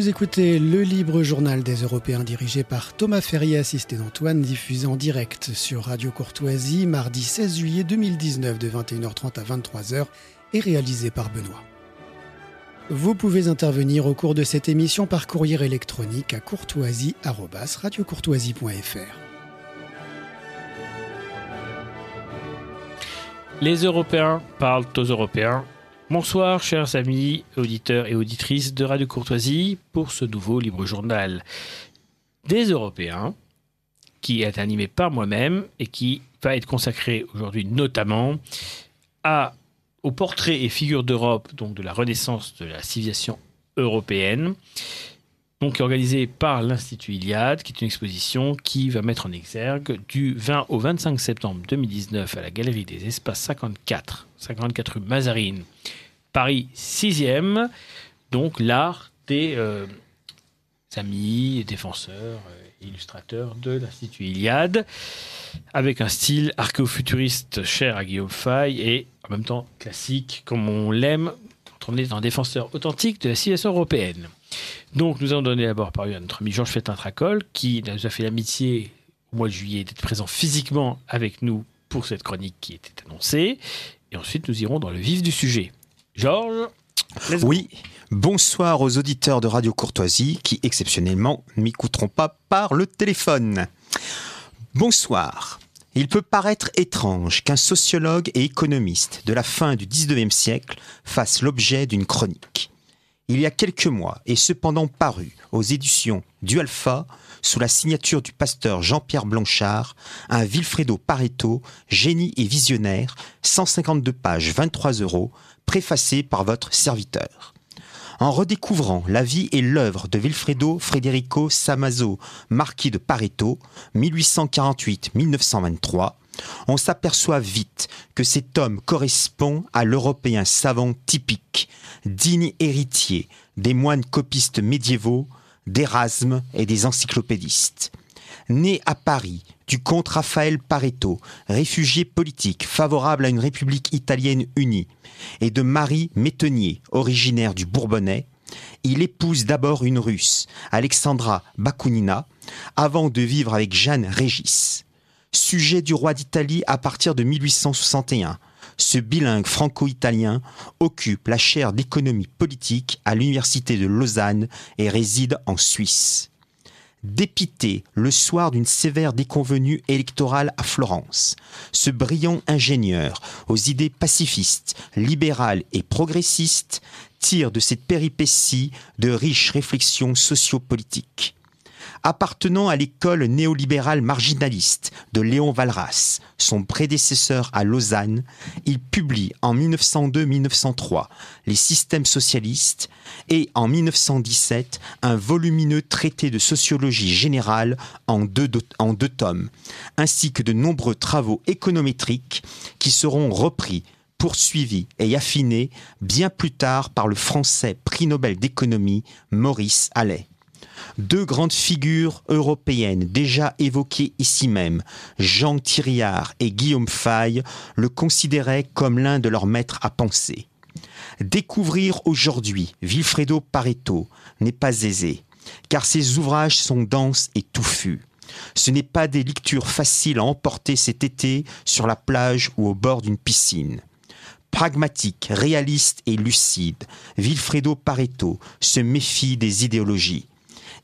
Vous écoutez le libre journal des Européens dirigé par Thomas Ferrier, assisté d'Antoine, diffusé en direct sur Radio Courtoisie mardi 16 juillet 2019 de 21h30 à 23h et réalisé par Benoît. Vous pouvez intervenir au cours de cette émission par courrier électronique à courtoisie.radiocourtoisie.fr. Les Européens parlent aux Européens. Bonsoir, chers amis, auditeurs et auditrices de Radio Courtoisie, pour ce nouveau libre journal. Des Européens, qui est animé par moi-même et qui va être consacré aujourd'hui notamment à aux portraits et figures d'Europe, donc de la renaissance de la civilisation européenne, donc organisée par l'Institut Iliade, qui est une exposition qui va mettre en exergue du 20 au 25 septembre 2019 à la Galerie des Espaces 54, 54 rue Mazarine, Paris 6e, donc l'art des euh, amis, défenseurs, et illustrateurs de l'Institut Iliade, avec un style archéofuturiste cher à Guillaume Fay et en même temps classique comme on l'aime quand on est un défenseur authentique de la civilisation européenne. Donc nous allons donner d'abord parole à notre ami Georges Fétin-Tracol qui nous a fait l'amitié au mois de juillet d'être présent physiquement avec nous pour cette chronique qui était annoncée. Et ensuite nous irons dans le vif du sujet. Georges oui, bonsoir aux auditeurs de Radio Courtoisie qui, exceptionnellement, ne m'écouteront pas par le téléphone. Bonsoir. Il peut paraître étrange qu'un sociologue et économiste de la fin du 19e siècle fasse l'objet d'une chronique. Il y a quelques mois est cependant paru aux éditions du Alpha, sous la signature du pasteur Jean-Pierre Blanchard, un Vilfredo Pareto, génie et visionnaire, 152 pages, 23 euros, préfacé par votre serviteur. En redécouvrant la vie et l'œuvre de Vilfredo Federico Samazo, marquis de Pareto, 1848-1923, on s'aperçoit vite que cet homme correspond à l'Européen savant typique, digne héritier des moines copistes médiévaux, d'Erasme et des encyclopédistes. Né à Paris du comte Raphaël Pareto, réfugié politique favorable à une république italienne unie, et de Marie Métenier, originaire du Bourbonnais, il épouse d'abord une Russe, Alexandra Bakounina, avant de vivre avec Jeanne Régis. Sujet du roi d'Italie à partir de 1861, ce bilingue franco-italien occupe la chaire d'économie politique à l'université de Lausanne et réside en Suisse dépité le soir d'une sévère déconvenue électorale à Florence. Ce brillant ingénieur, aux idées pacifistes, libérales et progressistes, tire de cette péripétie de riches réflexions sociopolitiques appartenant à l'école néolibérale marginaliste de Léon Valras, son prédécesseur à Lausanne, il publie en 1902-1903 Les systèmes socialistes et en 1917 un volumineux traité de sociologie générale en deux, en deux tomes, ainsi que de nombreux travaux économétriques qui seront repris poursuivis et affinés bien plus tard par le français prix Nobel d'économie Maurice Allais. Deux grandes figures européennes déjà évoquées ici même, Jean Thiriard et Guillaume Fay, le considéraient comme l'un de leurs maîtres à penser. Découvrir aujourd'hui Vilfredo Pareto n'est pas aisé, car ses ouvrages sont denses et touffus. Ce n'est pas des lectures faciles à emporter cet été sur la plage ou au bord d'une piscine. Pragmatique, réaliste et lucide, Vilfredo Pareto se méfie des idéologies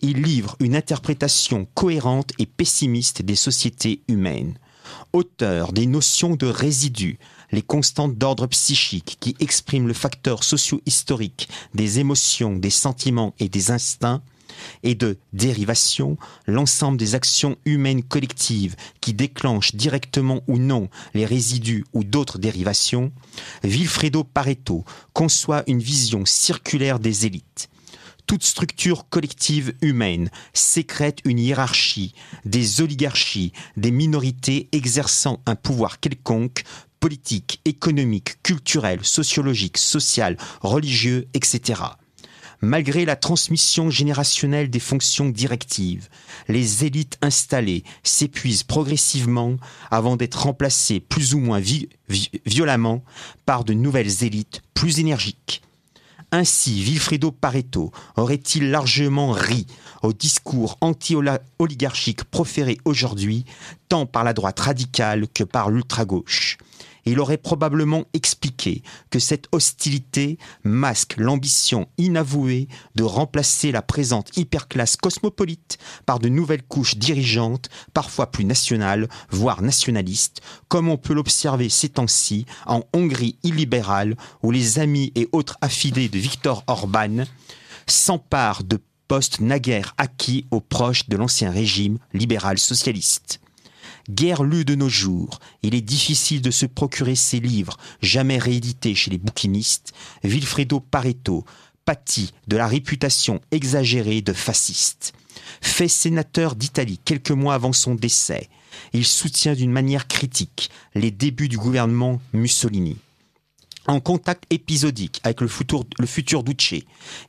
il livre une interprétation cohérente et pessimiste des sociétés humaines. Auteur des notions de résidus, les constantes d'ordre psychique qui expriment le facteur socio-historique des émotions, des sentiments et des instincts, et de dérivation, l'ensemble des actions humaines collectives qui déclenchent directement ou non les résidus ou d'autres dérivations, Vilfredo Pareto conçoit une vision circulaire des élites toute structure collective humaine sécrète une hiérarchie, des oligarchies, des minorités exerçant un pouvoir quelconque, politique, économique, culturel, sociologique, social, religieux, etc. Malgré la transmission générationnelle des fonctions directives, les élites installées s'épuisent progressivement avant d'être remplacées plus ou moins violemment par de nouvelles élites plus énergiques, Ainsi, Vilfredo Pareto aurait-il largement ri au discours anti-oligarchique proféré aujourd'hui, tant par la droite radicale que par l'ultra-gauche? Il aurait probablement expliqué que cette hostilité masque l'ambition inavouée de remplacer la présente hyperclasse cosmopolite par de nouvelles couches dirigeantes, parfois plus nationales, voire nationalistes, comme on peut l'observer ces temps-ci en Hongrie illibérale, où les amis et autres affidés de Viktor Orban s'emparent de postes naguère acquis aux proches de l'ancien régime libéral socialiste. Guère lu de nos jours, il est difficile de se procurer ces livres, jamais réédités chez les bouquinistes. Vilfredo Pareto pâtit de la réputation exagérée de fasciste. Fait sénateur d'Italie quelques mois avant son décès, il soutient d'une manière critique les débuts du gouvernement Mussolini en contact épisodique avec le futur, le futur Duce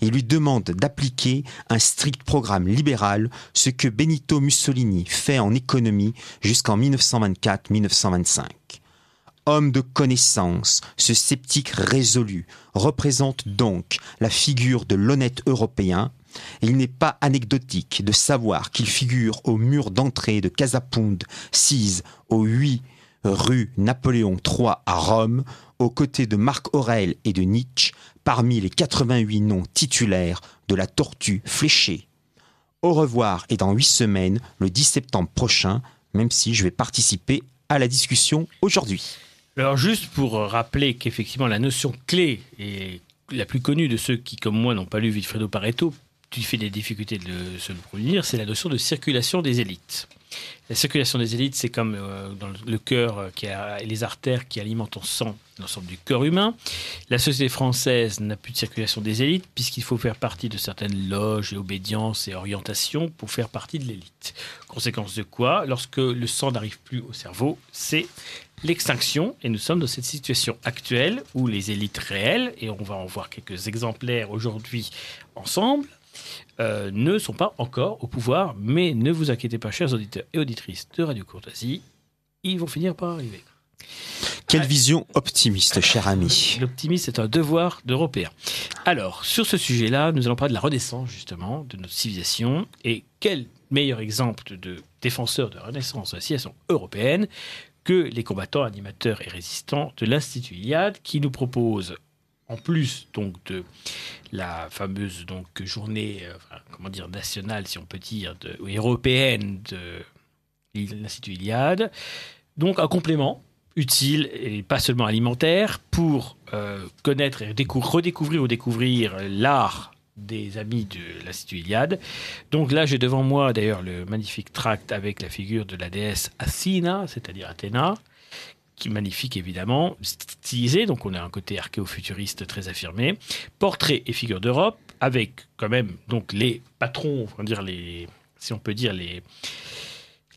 et lui demande d'appliquer un strict programme libéral, ce que Benito Mussolini fait en économie jusqu'en 1924-1925. Homme de connaissance, ce sceptique résolu représente donc la figure de l'honnête Européen, il n'est pas anecdotique de savoir qu'il figure au mur d'entrée de Casapound, 6 au 8 rue Napoléon III à Rome, aux côtés de Marc Aurèle et de Nietzsche, parmi les 88 noms titulaires de la tortue fléchée. Au revoir et dans huit semaines, le 10 septembre prochain, même si je vais participer à la discussion aujourd'hui. Alors juste pour rappeler qu'effectivement la notion clé et la plus connue de ceux qui, comme moi, n'ont pas lu Vilfredo Pareto, tu fais des difficultés de se produire, c'est la notion de circulation des élites. La circulation des élites, c'est comme euh, dans le cœur euh, qui a, et les artères qui alimentent en sang l'ensemble du corps humain. La société française n'a plus de circulation des élites puisqu'il faut faire partie de certaines loges et obédiences et orientations pour faire partie de l'élite. Conséquence de quoi, lorsque le sang n'arrive plus au cerveau, c'est l'extinction et nous sommes dans cette situation actuelle où les élites réelles, et on va en voir quelques exemplaires aujourd'hui ensemble, euh, ne sont pas encore au pouvoir, mais ne vous inquiétez pas, chers auditeurs et auditrices de Radio Courtoisie, ils vont finir par arriver. Quelle vision optimiste, cher ami. L'optimisme est un devoir d'Européens. Alors, sur ce sujet-là, nous allons parler de la renaissance, justement, de notre civilisation. Et quel meilleur exemple de défenseur de renaissance de la civilisation européenne que les combattants, animateurs et résistants de l'Institut Iliade, qui nous proposent en plus donc de la fameuse donc journée euh, comment dire nationale si on peut dire de, européenne de l'Institut Iliade donc un complément utile et pas seulement alimentaire pour euh, connaître et redécouvrir ou découvrir l'art des amis de l'Institut Iliade. Donc là, j'ai devant moi d'ailleurs le magnifique tract avec la figure de la déesse Athena, c'est-à-dire Athéna, qui est magnifique évidemment, stylisé, donc on a un côté archéofuturiste très affirmé. Portrait et figure d'Europe, avec quand même donc les patrons, on dire les, si on peut dire les,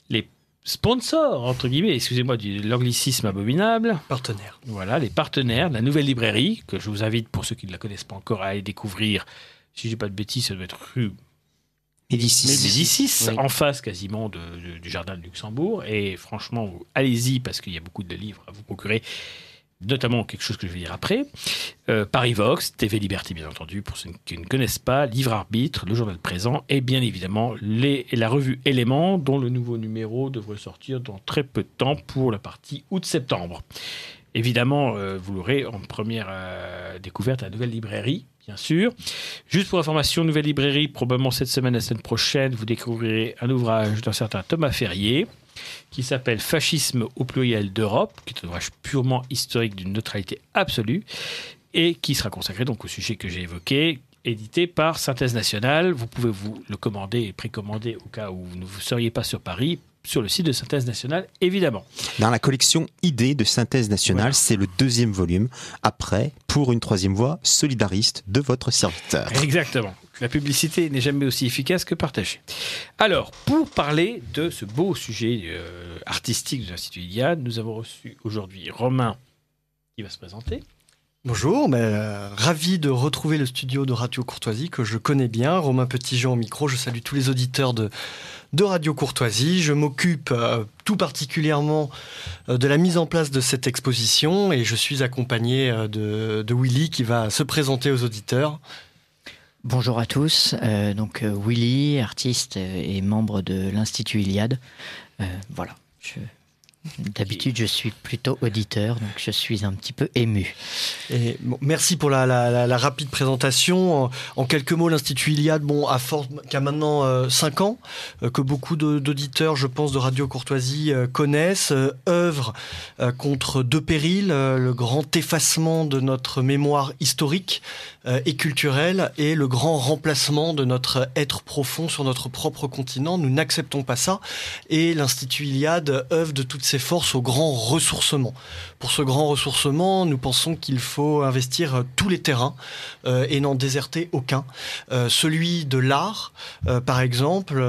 les sponsors, entre guillemets, excusez-moi de l'anglicisme abominable. Partenaires. Voilà, les partenaires de la nouvelle librairie, que je vous invite, pour ceux qui ne la connaissent pas encore, à aller découvrir. Si je dis pas de bêtises, ça doit être rue Médicis, en face quasiment de, du jardin de Luxembourg. Et franchement, allez-y parce qu'il y a beaucoup de livres à vous procurer, notamment quelque chose que je vais dire après. Euh, Paris Vox, TV Liberté bien entendu, pour ceux qui ne connaissent pas, Livre Arbitre, le journal présent, et bien évidemment les, la revue Éléments, dont le nouveau numéro devrait sortir dans très peu de temps pour la partie août-septembre. Évidemment, euh, vous l'aurez en première euh, découverte à la nouvelle librairie bien sûr. Juste pour information, nouvelle librairie, probablement cette semaine, la semaine prochaine, vous découvrirez un ouvrage d'un certain Thomas Ferrier qui s'appelle Fascisme au pluriel d'Europe, qui est un ouvrage purement historique d'une neutralité absolue et qui sera consacré donc au sujet que j'ai évoqué, édité par Synthèse Nationale. Vous pouvez vous le commander et précommander au cas où vous ne seriez pas sur Paris sur le site de Synthèse Nationale, évidemment. Dans la collection Idées de Synthèse Nationale, c'est le deuxième volume. Après, pour une troisième voie, solidariste de votre serviteur. Exactement. La publicité n'est jamais aussi efficace que partagée. Alors, pour parler de ce beau sujet euh, artistique de l'Institut Iliade, nous avons reçu aujourd'hui Romain qui va se présenter. Bonjour, ben, ravi de retrouver le studio de Radio Courtoisie que je connais bien. Romain Petitjean au micro, je salue tous les auditeurs de, de Radio Courtoisie. Je m'occupe euh, tout particulièrement euh, de la mise en place de cette exposition et je suis accompagné euh, de, Willy qui va se présenter aux auditeurs. Bonjour à tous, donc Willy, artiste et membre de l'Institut Iliade. voilà, D'habitude, je suis plutôt auditeur, donc je suis un petit peu ému. Et merci pour la, rapide présentation. En, quelques mots, l'Institut Iliade, bon, a, a maintenant euh, 5 ans, euh, que beaucoup d'auditeurs, je pense, de Radio Courtoisie euh, connaissent, euh, œuvre contre deux périls, le grand effacement de notre mémoire historique et culturelle et le grand remplacement de notre être profond sur notre propre continent. Nous n'acceptons pas ça. Et l'Institut Iliade œuvre de toutes ses forces au grand ressourcement. Pour ce grand ressourcement, nous pensons qu'il faut investir euh, tous les terrains euh, et n'en déserter aucun. Euh, celui de l'art, par exemple,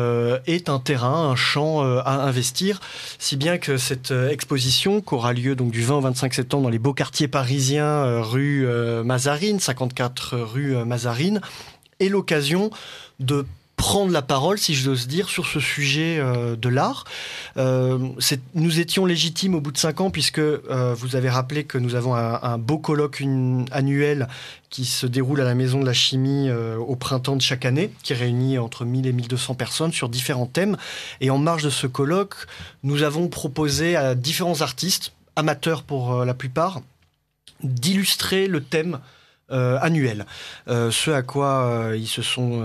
est un terrain, un champ à investir, si bien que cette exposition, qui aura lieu donc du 20 au 25 septembre dans les beaux quartiers parisiens, rue Mazarine, 54 rue Mazarine, est l'occasion de prendre la parole, si j'ose dire, sur ce sujet euh, de l'art. Euh, nous étions légitimes au bout de cinq ans, puisque euh, vous avez rappelé que nous avons un, beau colloque annuel qui se déroule à la Maison de la Chimie au printemps de chaque année, qui réunit entre 1000 et 1200 personnes sur différents thèmes. Et en marge de ce colloque, nous avons proposé à différents artistes, amateurs pour la plupart, d'illustrer le thème euh, annuel. Euh, ce à quoi euh, ils se sont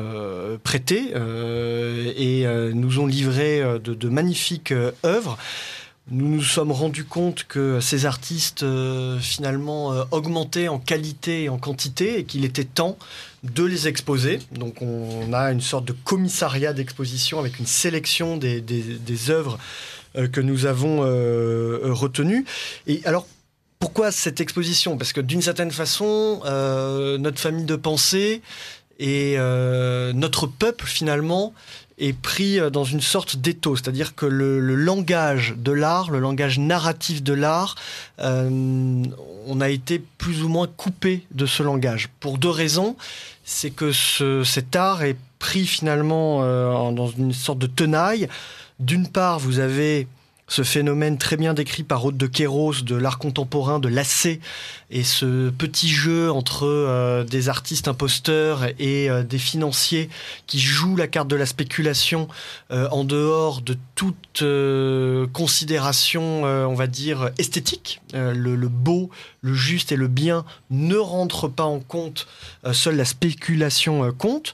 prêtés et nous ont livré de, magnifiques œuvres. Nous nous sommes rendus compte que ces artistes finalement augmentaient en qualité et en quantité et qu'il était temps de les exposer. Donc on a une sorte de commissariat d'exposition avec une sélection des œuvres que nous avons retenues. Et alors pourquoi cette exposition? Parce que d'une certaine façon, euh, notre famille de pensée et euh, notre peuple finalement est pris euh, dans une sorte d'étau, c'est-à-dire que le, langage de l'art, le langage narratif de l'art, on a été plus ou moins coupé de ce langage. Pour deux raisons, c'est que cet art est pris finalement dans une sorte de tenaille. D'une part, vous avez ce phénomène très bien décrit par Aude de Kéros de l'art contemporain de l'AC et ce petit jeu entre euh, des artistes imposteurs et euh, des financiers qui jouent la carte de la spéculation euh, en dehors de toute considération, on va dire, esthétique. Le, beau, le juste et le bien ne rentrent pas en compte, seule la spéculation compte,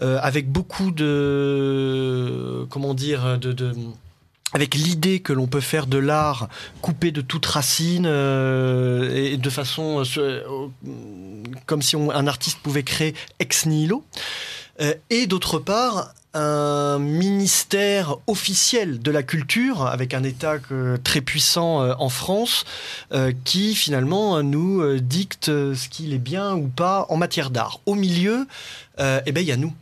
avec beaucoup de, comment dire, de avec l'idée que l'on peut faire de l'art coupé de toute racine euh, et de façon euh, euh, comme si un artiste pouvait créer ex nihilo. et d'autre part, un ministère officiel de la culture, avec un État très puissant en France, qui finalement nous dicte ce qu'il est bien ou pas en matière d'art. Au milieu, eh ben, il y a nous.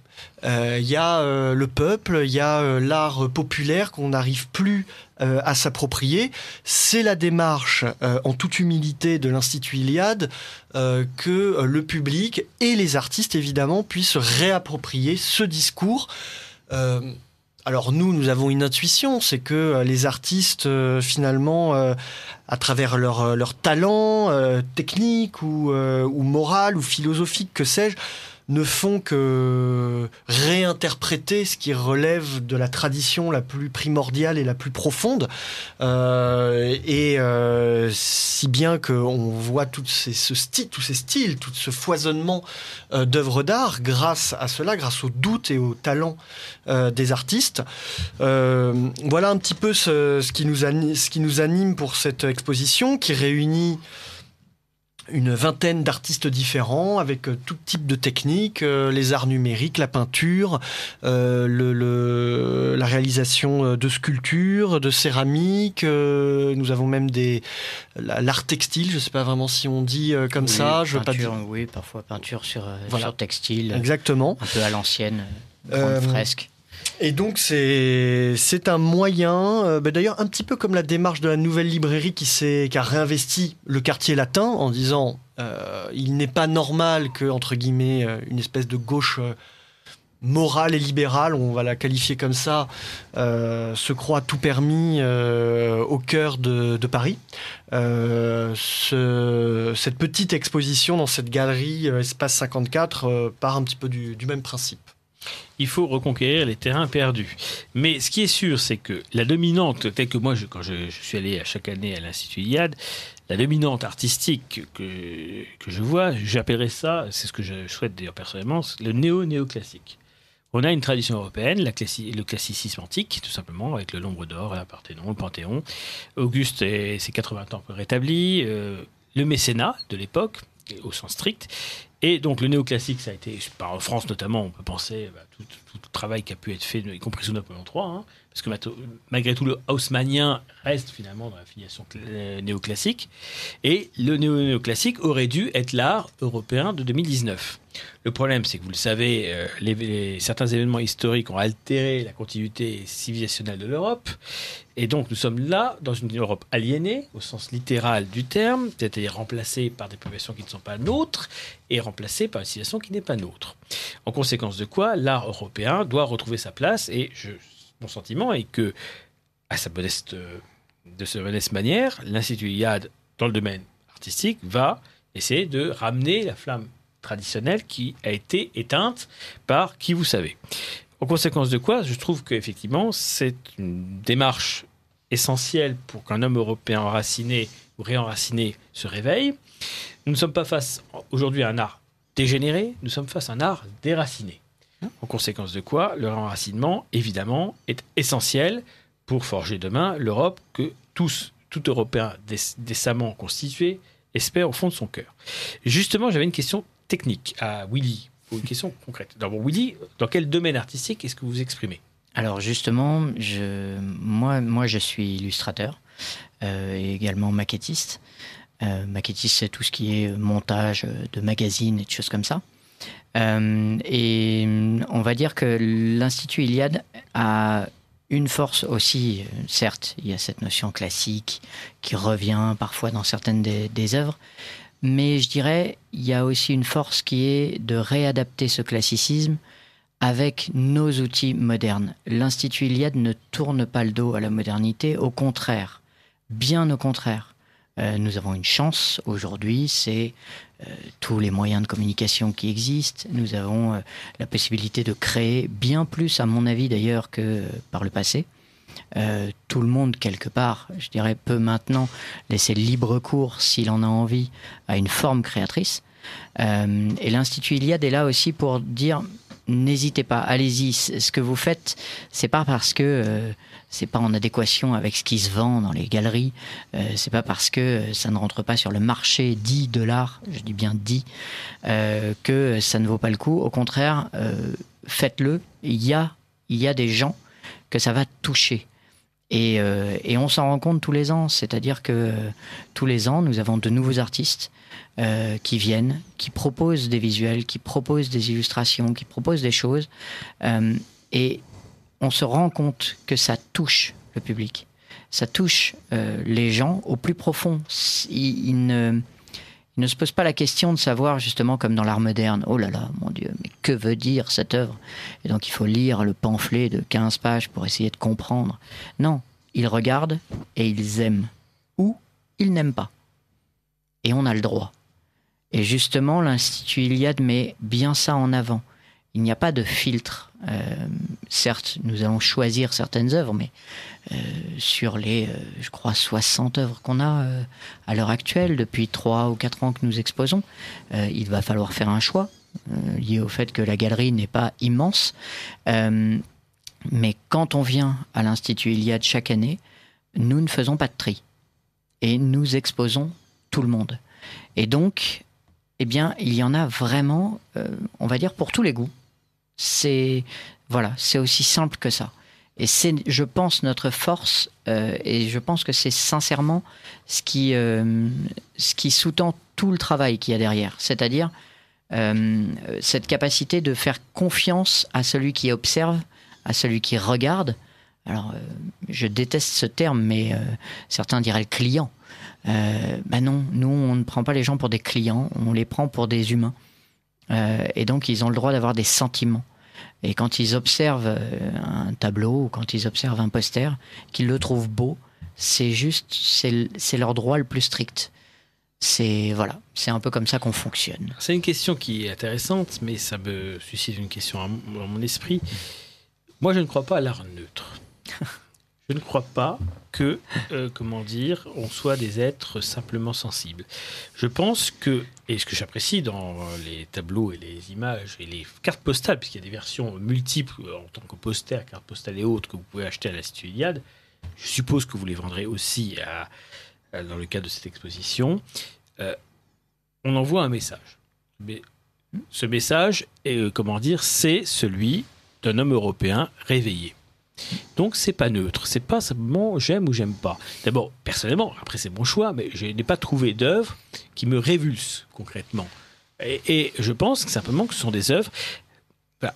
Il euh, y a euh, le peuple, il y a euh, l'art populaire qu'on n'arrive plus à s'approprier. C'est la démarche, en toute humilité, de l'Institut Iliade que le public et les artistes, évidemment, puissent réapproprier ce discours. Alors nous, nous avons une intuition, c'est que les artistes, finalement, à travers leur, talent technique ou moral ou philosophique, que sais-je, ne font que réinterpréter ce qui relève de la tradition la plus primordiale et la plus profonde. Euh, et euh, si bien qu'on voit tous ces styles, tout ce foisonnement euh, d'œuvres d'art grâce à cela, grâce au doute et au talent des artistes. voilà un petit peu ce qui nous anime pour cette exposition qui réunit une vingtaine d'artistes différents avec euh, tout type de techniques, euh, les arts numériques, la peinture, euh, le, la réalisation de sculptures, de céramique. nous avons même des l'art textile. Je ne sais pas vraiment si on dit comme ça. Je peinture, pas Oui, parfois peinture sur, sur textile. Exactement. Un peu à l'ancienne, grande fresque. Et donc c'est un moyen, euh, bah, d'ailleurs un petit peu comme la démarche de la nouvelle librairie qui s'est qui a réinvesti le quartier latin en disant euh, il n'est pas normal que entre guillemets euh, une espèce de gauche morale et libérale, on va la qualifier comme ça, se croit tout permis au cœur de, Paris. Ce- cette petite exposition dans cette galerie Espace 54 euh, part un petit peu du même principe. Il faut reconquérir les terrains perdus. Mais ce qui est sûr, c'est que la dominante, telle que moi, quand je, suis allé à chaque année à l'Institut Iliade, la dominante artistique que, que je vois, j'appellerais ça, c'est ce que je souhaite d'ailleurs personnellement, le néo-néoclassique. On a une tradition européenne, le classicisme antique, tout simplement, avec le nombre d'or, la Parthénon, le Panthéon. Auguste et ses 80 ans rétablis, euh, le mécénat de l'époque, au sens strict. Et donc le néoclassique, ça a été, par en France notamment, on peut penser bah, tout, le travail qui a pu être fait, y compris sous Napoléon III, parce que malgré tout le haussmannien reste finalement dans la filiation euh, néoclassique. Et le néo- néoclassique aurait dû être l'art européen de 2019. Le problème, c'est que vous le savez, euh, certains événements historiques ont altéré la continuité civilisationnelle de l'Europe. Et donc, nous sommes là, dans une Europe aliénée, au sens littéral du terme, c'est-à-dire remplacée par des populations qui ne sont pas nôtres et remplacée par une civilisation qui n'est pas nôtre. En conséquence de quoi, l'art européen doit retrouver sa place. Et je, mon sentiment est que, à sa modeste, de sa modeste manière, l'Institut Iliade, dans le domaine artistique, va essayer de ramener la flamme traditionnelle qui a été éteinte par qui vous savez. En conséquence de quoi, je trouve qu'effectivement, c'est une démarche essentielle pour qu'un homme européen enraciné ou réenraciné se réveille. Nous ne sommes pas face aujourd'hui à un art dégénéré, nous sommes face à un art déraciné. En conséquence de quoi, le réenracinement, évidemment, est essentiel pour forger demain l'Europe que tous, tout Européen déc- décemment constitué, espère au fond de son cœur. Justement, j'avais une question technique à Willy, une question concrète. D'abord, Willy, dans quel domaine artistique est-ce que vous vous exprimez? Alors justement, moi, je suis illustrateur euh, et également maquettiste. Euh, maquettiste, c'est tout ce qui est montage de magazines et de choses comme ça. Euh, et on va dire que l'Institut Iliade a une force aussi, euh, certes, il y a cette notion classique qui revient parfois dans certaines des, œuvres, mais je dirais il y a aussi une force qui est de réadapter ce classicisme avec nos outils modernes. L'Institut Iliade ne tourne pas le dos à la modernité, au contraire, bien au contraire. Euh, nous avons une chance aujourd'hui, c'est tous les moyens de communication qui existent. Nous avons euh, la possibilité de créer bien plus, à mon avis d'ailleurs, que euh, par le passé. Euh, tout le monde, quelque part, je dirais, peut maintenant laisser libre cours, s'il en a envie, à une forme créatrice. Euh, et l'Institut Iliade est là aussi pour dire n'hésitez pas, allez-y. Ce que vous faites, c'est pas parce que euh, c'est pas en adéquation avec ce qui se vend dans les galeries, euh, c'est pas parce que euh, ça ne rentre pas sur le marché dit de l'art, je dis bien dit, euh, que ça ne vaut pas le coup. Au contraire, faites-le. Il y a, y a des gens que ça va toucher. Et, et on s'en rend compte tous les ans, c'est-à-dire que tous les ans, nous avons de nouveaux artistes qui viennent, qui proposent des visuels, qui proposent des illustrations, qui proposent des choses. Et on se rend compte que ça touche le public. Ça touche euh, les gens au plus profond. Ils, ne, ils ne se posent pas la question de savoir, justement, comme dans l'art moderne, oh là là, mon Dieu, mais que veut dire cette œuvre? Et donc il faut lire le pamphlet de 15 pages pour essayer de comprendre. Non, ils regardent et ils aiment. Ou ils n'aiment pas. Et on a le droit. Et justement, l'Institut Iliade met bien ça en avant. Il n'y a pas de filtre. Euh, certes, nous allons choisir certaines œuvres, mais euh, sur les, euh, je crois, 60 œuvres qu'on a à l'heure actuelle, depuis 3 ou 4 ans que nous exposons, il va falloir faire un choix, lié au fait que la galerie n'est pas immense. Mais quand on vient à l'Institut Iliade chaque année, nous ne faisons pas de tri. Et nous exposons tout le monde. Et donc, eh bien, il y en a vraiment, on va dire, pour tous les goûts. C'est voilà, c'est aussi simple que ça. Et c'est, je pense, notre force, euh, et je pense que c'est sincèrement ce qui, euh, ce qui sous-tend tout le travail qu'il y a derrière. C'est-à-dire euh, cette capacité de faire confiance à celui qui observe à celui qui regarde. Alors, je déteste ce terme, mais certains diraient le client. Ben non, nous, on ne prend pas les gens pour des clients, on les prend pour des humains. Euh, et donc, ils ont le droit d'avoir des sentiments. Et quand ils observent euh, un tableau ou quand ils observent un poster, qu'ils le trouvent beau, c'est juste, c'est leur droit le plus strict. C'est voilà, c'est un peu comme ça qu'on fonctionne. C'est une question qui est intéressante, mais ça me suscite une question dans mon esprit. Moi, je ne crois pas à l'art neutre. Je ne crois pas que, euh, comment dire, on soit des êtres simplement sensibles. Je pense que, et ce que j'apprécie dans les tableaux et les images et les cartes postales, puisqu'il y a des versions multiples euh, en tant que poster, cartes postales et autres que vous pouvez acheter à l'Institut Iliade, je suppose que vous les vendrez aussi dans le cadre de cette exposition. Euh, on envoie un message. Mais ce message, comment dire, c'est celui d'un homme européen réveillé. Donc c'est pas neutre, c'est pas simplement j'aime ou j'aime pas. D'abord, personnellement, après c'est mon choix, mais je n'ai pas trouvé d'œuvre qui me révulse concrètement. Et, je pense simplement que ce sont des œuvres.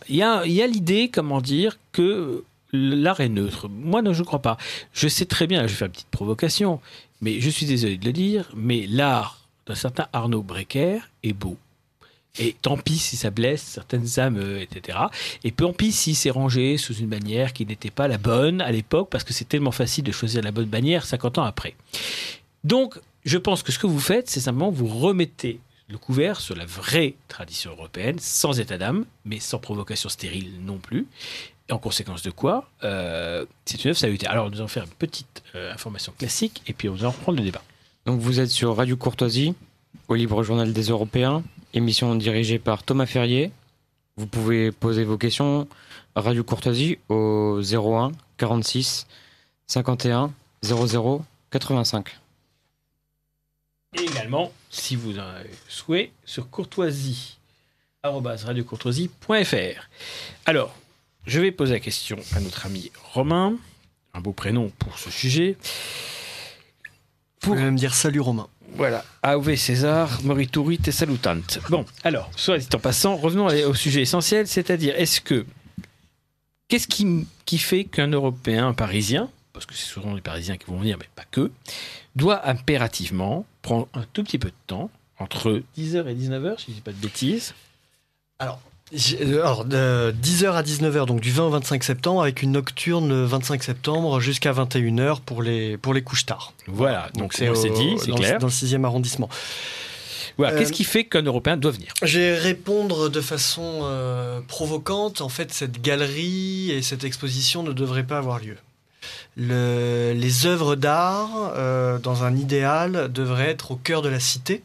Il y a, a l'idée, comment dire, que l'art est neutre. Moi, non, je ne crois pas. Je sais très bien, je vais faire une petite provocation, mais je suis désolé de le dire, mais l'art d'un certain Arnaud Brecker est beau. Et tant pis si ça blesse certaines âmes, euh, etc. Et tant pis si c'est rangé sous une bannière qui n'était pas la bonne à l'époque, parce que c'est tellement facile de choisir la bonne bannière 50 ans après. Donc, je pense que ce que vous faites, c'est simplement vous remettez le couvert sur la vraie tradition européenne, sans état d'âme, mais sans provocation stérile non plus. En conséquence de quoi, euh, c'est une œuvre salutaire. Alors, nous allons faire une petite euh, information classique, et puis on va reprendre le débat. Donc vous êtes sur Radio Courtoisie, au Libre Journal des Européens, émission dirigée par Thomas Ferrier. Vous pouvez poser vos questions à Radio Courtoisie au 01 46 51 00 85. Et également, si vous en avez souhait, sur courtoisie radiocourtoisie.fr. Alors, je vais poser la question à notre ami Romain, un beau prénom pour ce sujet. Vous pouvez même dire salut Romain. Voilà, Ave César, morituri te salutant. Bon, alors, soit dit en passant, revenons au sujet essentiel, c'est-à-dire, est-ce que, qu'est-ce qui, qui fait qu'un Européen, un Parisien, parce que c'est souvent les Parisiens qui vont venir, mais pas que, doit impérativement prendre un tout petit peu de temps, entre 10h et 19h, si je ne dis pas de bêtises, Alors, alors de 10h à 19h, donc du 20 au 25 septembre, avec une nocturne le 25 septembre jusqu'à 21h pour les, pour les couches tard. Voilà, donc c'est dit, c'est dans le- clair. Dans le 6e arrondissement. Voilà, Euh, qu'est-ce qui fait qu'un Européen doit venir? Je vais répondre de façon euh, provocante. En fait, cette galerie et cette exposition ne devraient pas avoir lieu. Le- les œuvres d'art, euh, dans un idéal, devraient être au cœur de la cité,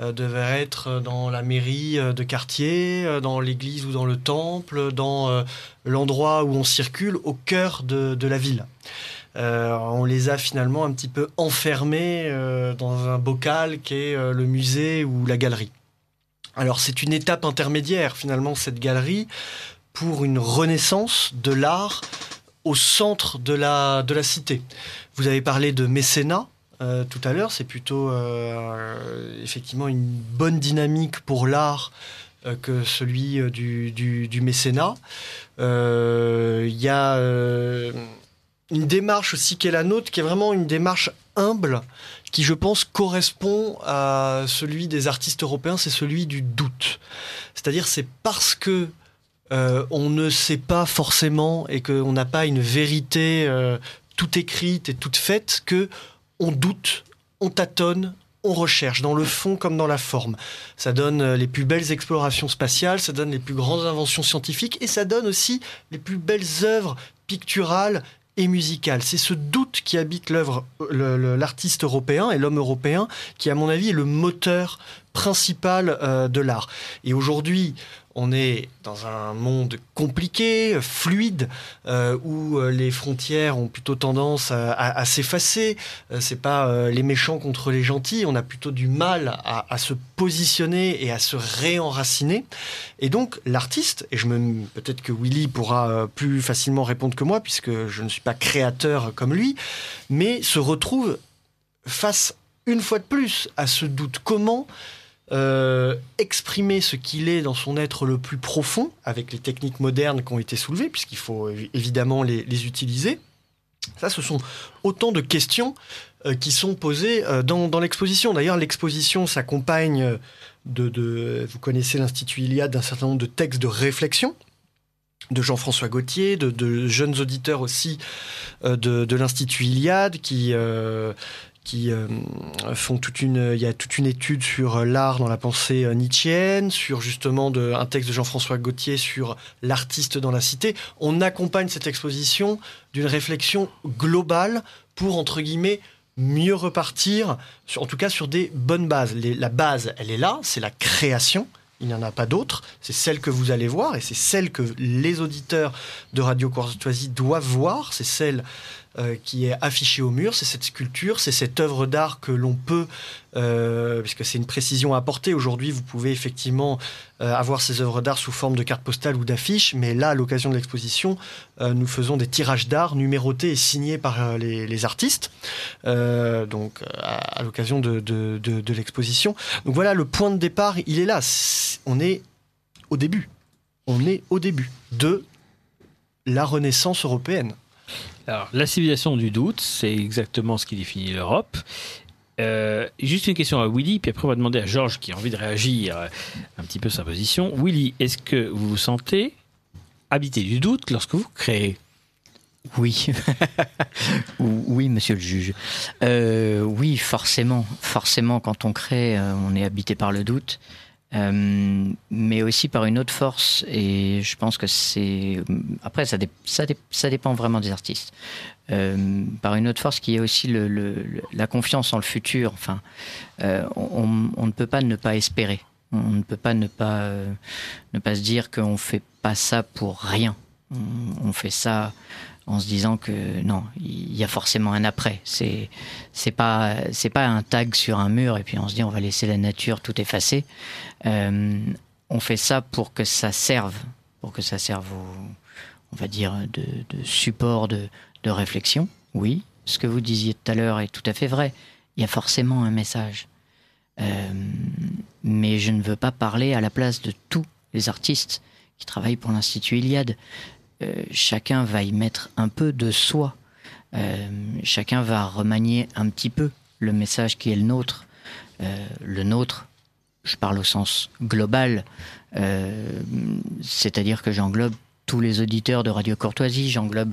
euh, devraient être dans la mairie euh, de quartier, euh, dans l'église ou dans le temple, dans l'endroit où on circule, au cœur de, la ville. On les a finalement un petit peu enfermés dans un bocal qui est le musée ou la galerie. Alors c'est une étape intermédiaire finalement cette galerie pour une renaissance de l'art au centre de la, de la cité. Vous avez parlé de mécénat euh, tout à l'heure, c'est plutôt euh, effectivement une bonne dynamique pour l'art euh, que celui du, mécénat. Il y a une démarche aussi qui est la nôtre, qui est vraiment une démarche humble, qui je pense correspond à celui des artistes européens, c'est celui du doute. C'est-à-dire c'est parce que on ne sait pas forcément et qu'on n'a pas une vérité toute écrite et toute faite que on doute, on tâtonne, on recherche dans le fond comme dans la forme. Ça donne euh, les plus belles explorations spatiales, ça donne les plus grandes inventions scientifiques et ça donne aussi les plus belles œuvres picturales et musicales. C'est ce doute qui habite l'œuvre, le- l'artiste européen et l'homme européen qui, à mon avis, est le moteur principal euh, de l'art. Et aujourd'hui, on est dans un monde compliqué, fluide, euh, où euh, les frontières ont plutôt tendance à, s'effacer. Euh, c'est pas euh, les méchants contre les gentils. On a plutôt du mal à, se positionner et à se réenraciner. Et donc l'artiste, et je me peut-être que Willy pourra plus facilement répondre que moi puisque je ne suis pas créateur comme lui, mais se retrouve face une fois de plus à ce doute. Comment euh, exprimer ce qu'il est dans son être le plus profond, avec les techniques modernes qui ont été soulevées, puisqu'il faut évidemment les, utiliser. Ça, ce sont autant de questions euh, qui sont posées euh, dans, l'exposition. D'ailleurs, l'exposition s'accompagne de, Vous connaissez l'Institut Iliade d'un certain nombre de textes de réflexion de Jean-François Gauthier, de, jeunes auditeurs aussi de, de l'Institut Iliade qui, qui euh, font toute une, il y a toute une étude sur euh, l'art dans la pensée euh, nietzschéenne, sur justement de, un texte de Jean-François Gauthier sur l'artiste dans la cité. On accompagne cette exposition d'une réflexion globale pour entre guillemets mieux repartir, en tout cas sur des bonnes bases. la base, elle est là, c'est la création. Il n'y en a pas d'autre. C'est celle que vous allez voir et c'est celle que les auditeurs de Radio Courtoisie doivent voir. C'est celle euh, qui est affichée au mur, c'est cette sculpture, c'est cette œuvre d'art que l'on peut, euh, puisque c'est une précision à apporter. Aujourd'hui, vous pouvez effectivement euh, avoir ces œuvres d'art sous forme de cartes postales ou d'affiches, mais là, à l'occasion de l'exposition, nous faisons des tirages d'art numérotés et signés par les, artistes, donc à, l'occasion de l'exposition. Donc voilà, le point de départ, il est là. On est au début. On est au début de la Renaissance européenne. Alors, la civilisation du doute, c'est exactement ce qui définit l'Europe. Euh, juste une question à Willy, puis après on va demander à Georges qui a envie de réagir euh, un petit peu sa position. Willy, est-ce que vous vous sentez habité du doute lorsque vous créez? Oui, oui, monsieur le juge. Euh, oui, forcément, forcément, quand on crée, on est habité par le doute. Euh, mais aussi par une autre force. Et je pense que c'est. Après, ça, ça, dépend vraiment des artistes. Euh, par une autre force qui est aussi le, la confiance en le futur. Enfin, euh, on, ne peut pas ne pas espérer. On ne peut pas ne pas, ne pas se dire qu'on ne fait pas ça pour rien. On fait ça en se disant que non, il y a forcément un après. C'est c'est pas c'est pas un tag sur un mur et puis on se dit on va laisser la nature tout effacer. Euh, on fait ça pour que ça serve, pour que ça serve on va dire de, support de, de réflexion. Oui, ce que vous disiez tout à l'heure est tout à fait vrai. Il y a forcément un message. Euh, mais je ne veux pas parler à la place de tous les artistes qui travaillent pour l'Institut Iliade. Euh, chacun va y mettre un peu de soi. Euh, chacun va remanier un petit peu le message qui est le nôtre. Euh, le nôtre, je parle au sens global, c'est-à-dire que j'englobe tous les auditeurs de Radio Courtoisie, j'englobe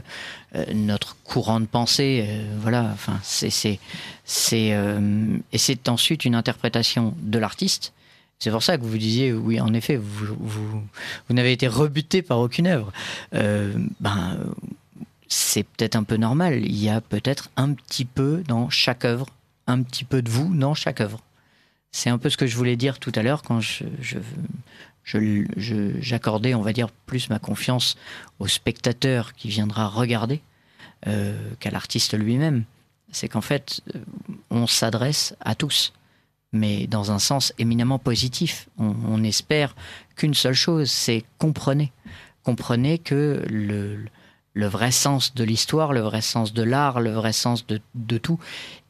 notre courant de pensée, voilà. Enfin, c'est et c'est ensuite une interprétation de l'artiste c'est pour ça que vous disiez, oui, en effet, vous, vous, n'avez été rebuté par aucune œuvre. Euh, ben, c'est peut-être un peu normal. Il y a peut-être un petit peu dans chaque œuvre, un petit peu de vous dans chaque œuvre. C'est un peu ce que je voulais dire tout à l'heure quand je, j'accordais, on va dire, plus ma confiance au spectateur qui viendra regarder euh, qu'à l'artiste lui-même. C'est qu'en fait, euh, on s'adresse à tous mais dans un sens éminemment positif. On, espère qu'une seule chose, c'est comprenez. Comprenez que le, vrai sens de l'histoire, le vrai sens de l'art, le vrai sens de, de tout,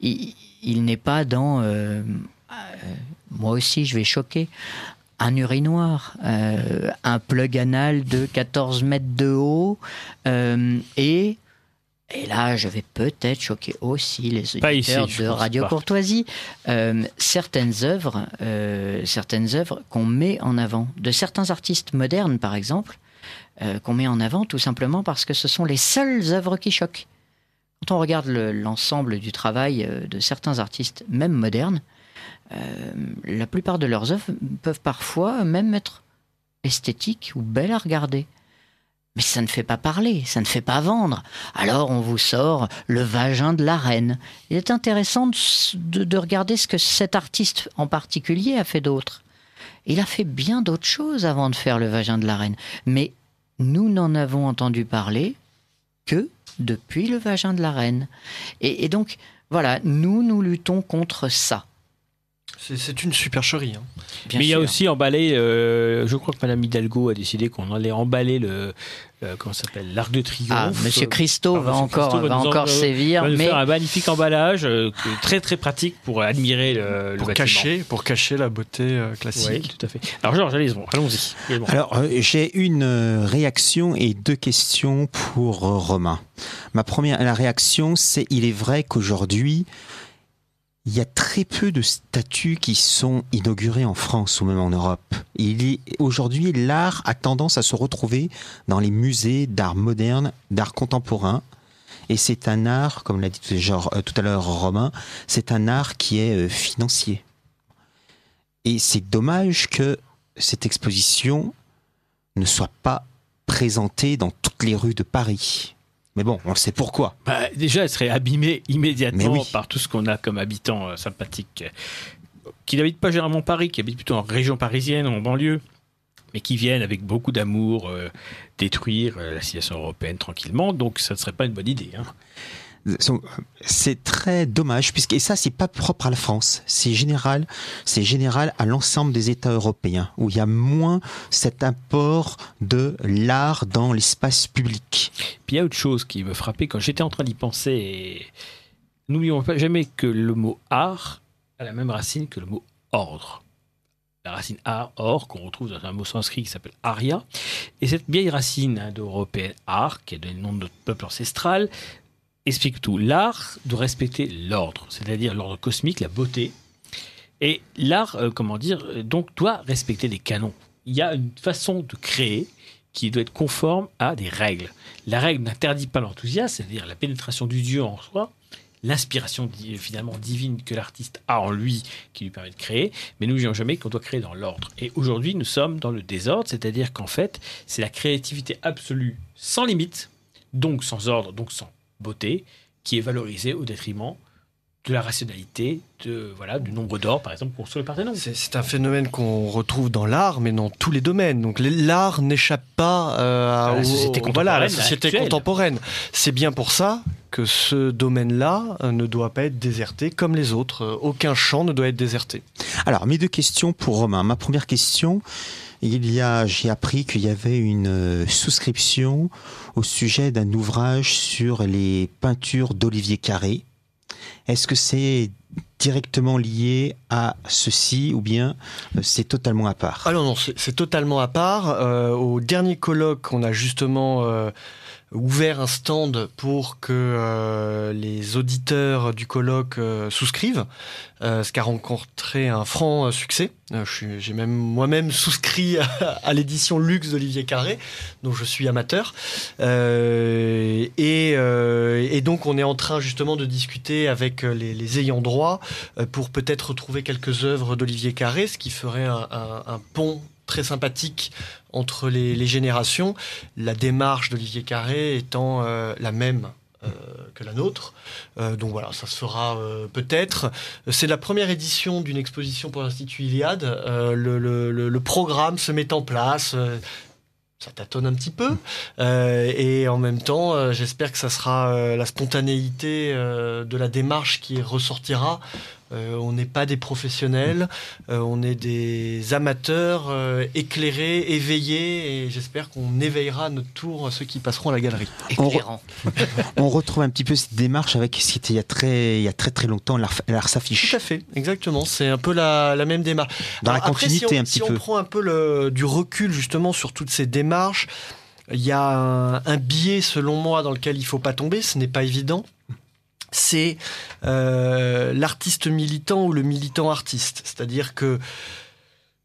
il, n'est pas dans... Euh, euh, moi aussi, je vais choquer. Un urinoir, euh, un plug anal de 14 mètres de haut et et là, je vais peut-être choquer aussi les auditeurs de Radio Courtoisie. Euh, certaines œuvres, euh, certaines œuvres qu'on met en avant, de certains artistes modernes, par exemple, euh, qu'on met en avant tout simplement parce que ce sont les seules œuvres qui choquent. Quand on regarde l'ensemble du travail de certains artistes, même modernes, la plupart de leurs œuvres peuvent parfois même être esthétiques ou belles à regarder. Mais ça ne fait pas parler, ça ne fait pas vendre. Alors on vous sort le vagin de la reine. Il est intéressant de, regarder ce que cet artiste en particulier a fait d'autre. Il a fait bien d'autres choses avant de faire le vagin de la reine. Mais nous n'en avons entendu parler que depuis le vagin de la reine. Et, donc, voilà, nous, nous luttons contre ça. C'est- une supercherie. hein. Bien Mais il y a aussi emballé, euh, je crois que Madame Hidalgo a décidé qu'on allait emballer le, euh, comment s'appelle, l'arc de triomphe. Ah, Monsieur Christo va Monsieur encore, Christo va va en- encore euh, sévir, va nous mais faire un magnifique emballage, euh, très très pratique pour admirer le, le Pour bâtiment. cacher, pour cacher la beauté euh, classique. Oui, tout à fait. Alors Georges, allez, bon, allons-y. Allez, bon. Alors, euh, j'ai une euh, réaction et deux questions pour euh, Romain. Ma première la réaction, c'est il est vrai qu'aujourd'hui, il y a très peu de statues qui sont inaugurées en France ou même en Europe. Aujourd'hui, l'art a tendance à se retrouver dans les musées d'art moderne, d'art contemporain. Et c'est un art, comme l'a dit tout, genre, euh, tout à l'heure Romain, c'est un art qui est euh, financier. Et c'est dommage que cette exposition ne soit pas présentée dans toutes les rues de Paris. Mais bon, on sait pourquoi. Bah, déjà, elle serait abîmée immédiatement oui. par tout ce qu'on a comme habitants euh, sympathiques, euh, qui n'habitent pas généralement Paris, qui habitent plutôt en région parisienne, en banlieue, mais qui viennent avec beaucoup d'amour euh, détruire euh, la civilisation européenne tranquillement. Donc, ça ne serait pas une bonne idée. hein. C'est très dommage, puisque et ça, c'est pas propre à la France. C'est général, c'est général à l'ensemble des États européens, où il y a moins cet apport de l'art dans l'espace public. Puis il y a autre chose qui me frappait quand j'étais en train d'y penser. N'oublions pas jamais que le mot art a la même racine que le mot ordre. La racine art, or, qu'on retrouve dans un mot sanskrit qui s'appelle arya. Et cette vieille racine indo-européenne art, qui est donné le nom de notre peuple ancestral, explique tout. L'art doit respecter l'ordre, c'est-à-dire l'ordre cosmique, la beauté. Et l'art, euh, comment dire, euh, donc doit respecter les canons. Il y a une façon de créer qui doit être conforme à des règles. La règle n'interdit pas l'enthousiasme, c'est-à-dire la pénétration du Dieu en soi, l'inspiration finalement divine que l'artiste a en lui qui lui permet de créer, mais n'oublions jamais qu'on doit créer dans l'ordre. Et aujourd'hui, nous sommes dans le désordre, c'est-à-dire qu'en fait, c'est la créativité absolue sans limite, donc sans ordre, donc sans beauté, qui est valorisée au détriment de la rationalité, de, voilà, du nombre d'or, par exemple, pour sur le Parthénon. C'est c'est un phénomène qu'on retrouve dans l'art, mais dans tous les domaines. Donc l'art n'échappe pas euh, À la société voilà, à la contemporaine, société contemporaine. C'est bien pour ça que ce domaine-là euh, ne doit pas être déserté comme les autres. Euh, Aucun champ ne doit être déserté. Alors, mes deux questions pour Romain. Ma première question, il y a, j'ai appris qu'il y avait une euh, souscription au sujet d'un ouvrage sur les peintures d'Olivier Carré. Est-ce que c'est directement lié à ceci ou bien euh, c'est totalement à part? Ah non, c'est totalement à part. Euh, au dernier colloque, on a justement ouvert un stand pour que euh, les auditeurs du colloque euh, souscrivent, euh, ce qui a rencontré un franc euh, succès. Euh, J'ai même moi-même souscrit à, l'édition luxe d'Olivier Carré, dont je suis amateur. Euh, et, et donc on est en train justement de discuter avec les, les ayants droit pour peut-être retrouver quelques œuvres d'Olivier Carré, ce qui ferait un, un- un pont très sympathique entre les, générations, la démarche d'Olivier Carré étant euh, la même euh, que la nôtre. Euh, donc voilà, ça se fera peut-être. C'est la première édition d'une exposition pour l'Institut Iliade. Le, le- programme se met en place. ça tâtonne un petit peu. Et en même temps, j'espère que ça sera la spontanéité de la démarche qui ressortira. Euh, on n'est pas des professionnels, euh, on est des amateurs euh, éclairés, éveillés, et j'espère qu'on éveillera à notre tour ceux qui passeront à la galerie. éclairant. On retrouve un petit peu cette démarche avec ce qui était il y a très, il y a très très longtemps, l'art l'art Tout s'affiche. à fait, exactement. C'est un peu la, la même démarche. Dans la après, continuité si on, un petit si on peu. prend un peu le, du recul justement sur toutes ces démarches, il y a un, un biais selon moi dans lequel il faut pas tomber. Ce n'est pas évident. C'est euh, l'artiste militant ou le militant artiste. C'est-à-dire que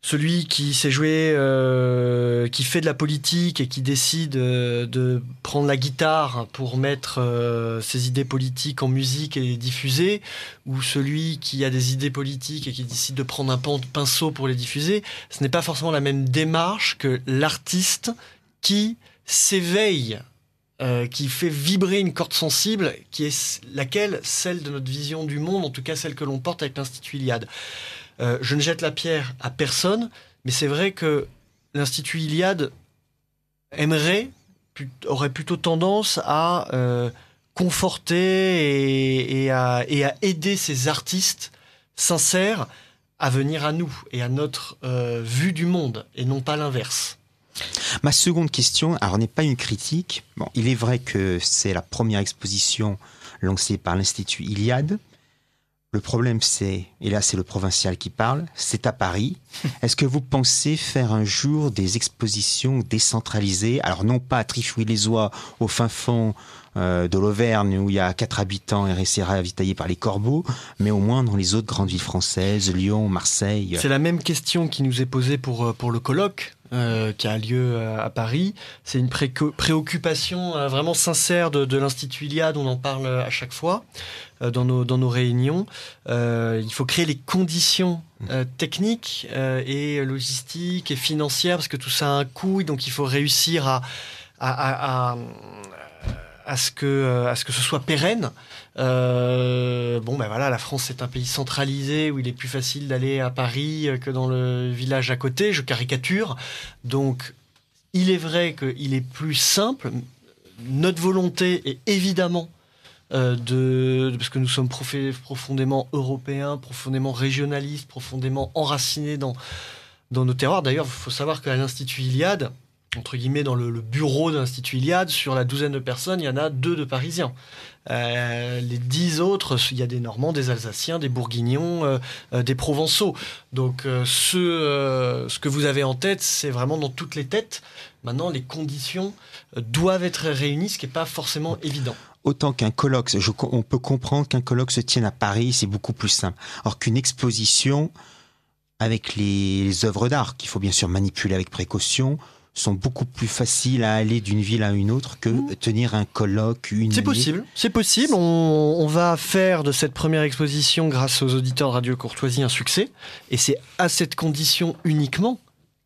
celui qui euh, qui fait de la politique et qui décide euh, de prendre la guitare pour mettre ses idées politiques en musique et les diffuser, ou celui qui a des idées politiques et qui décide de prendre un pinceau pour les diffuser, ce n'est pas forcément la même démarche que l'artiste qui s'éveille, euh, qui fait vibrer une corde sensible, qui est laquelle Celle de notre vision du monde, en tout cas celle que l'on porte avec l'Institut Iliade. Euh, je ne jette la pierre à personne, mais c'est vrai que l'Institut Iliade aimerait, aurait plutôt tendance à euh, conforter et, à, et à aider ces artistes sincères à venir à nous et à notre vue du monde et non pas l'inverse. Ma seconde question, alors n'est pas une critique. Bon, il est vrai que c'est la première exposition lancée par l'Institut Iliade. Le problème, c'est, et là c'est le provincial qui parle, c'est à Paris. Est-ce que vous pensez faire un jour des expositions décentralisées? Alors non pas à Trifouille-les-Oies, au fin fond euh, de l'Auvergne où il y a quatre habitants et c'est ravitaillé par les corbeaux, mais au moins dans les autres grandes villes françaises, Lyon, Marseille. C'est la même question qui nous est posée pour, euh, pour le colloque. Euh, qui a lieu à Paris. C'est une préoccupation vraiment sincère de, de l'Institut Iliade, on en parle à chaque fois dans, nos, réunions. il faut créer les conditions techniques et logistiques et financières, parce que tout ça a un coût, donc il faut réussir euh, à ce, que ce soit pérenne. Euh, bon, ben voilà, la France c'est un pays centralisé où il est plus facile d'aller à Paris que dans le village à côté. Je caricature. Donc, il est vrai qu'il est plus simple. Notre volonté est évidemment euh, de, parce que nous sommes profondément européens, profondément régionalistes, profondément enracinés dans, dans nos terroirs. D'ailleurs, il faut savoir qu'à l'Institut Iliade, entre guillemets, dans le, bureau de l'Institut Iliade, sur la douzaine de personnes, il y en a deux de Parisiens. Euh, les dix autres, il y a des Normands, des Alsaciens, des Bourguignons, euh, euh, des Provençaux. Donc ce, que vous avez en tête, c'est vraiment dans toutes les têtes. Maintenant, les conditions doivent être réunies, ce qui n'est pas forcément évident autant qu'un colloque, on peut comprendre qu'un colloque se tienne à Paris, c'est beaucoup plus simple. Alors qu'une exposition, avec les œuvres d'art, qu'il faut bien sûr manipuler avec précaution, sont beaucoup plus faciles à aller d'une ville à une autre que mmh. tenir un colloque, une C'est possible, c'est possible. On, va faire de cette première exposition, grâce aux auditeurs de Radio Courtoisie, un succès. Et c'est à cette condition uniquement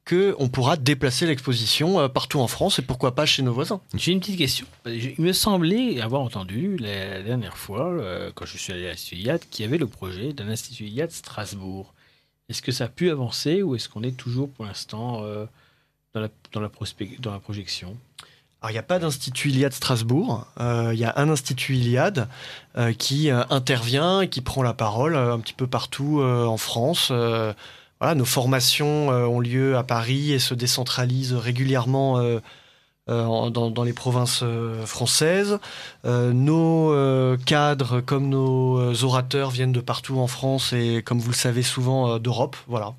que on pourra déplacer l'exposition euh, partout en France et pourquoi pas chez nos voisins. J'ai une petite question. Il me semblait avoir entendu la dernière fois, euh, quand je suis allé à l'Institut IAD, qu'il y avait le projet d'un Institut IAD Strasbourg. Est-ce que ça a pu avancer ou est-ce qu'on est toujours pour l'instant euh, dans la, projection alors, il n'y a pas d'institut Iliade Strasbourg. Euh, il y a un institut Iliade euh, qui euh, intervient et qui prend la parole un petit peu partout en France. nos formations ont lieu à Paris et se décentralisent régulièrement dans, dans, les provinces françaises. nos cadres comme nos orateurs viennent de partout en France et, comme vous le savez souvent, d'Europe. Voilà.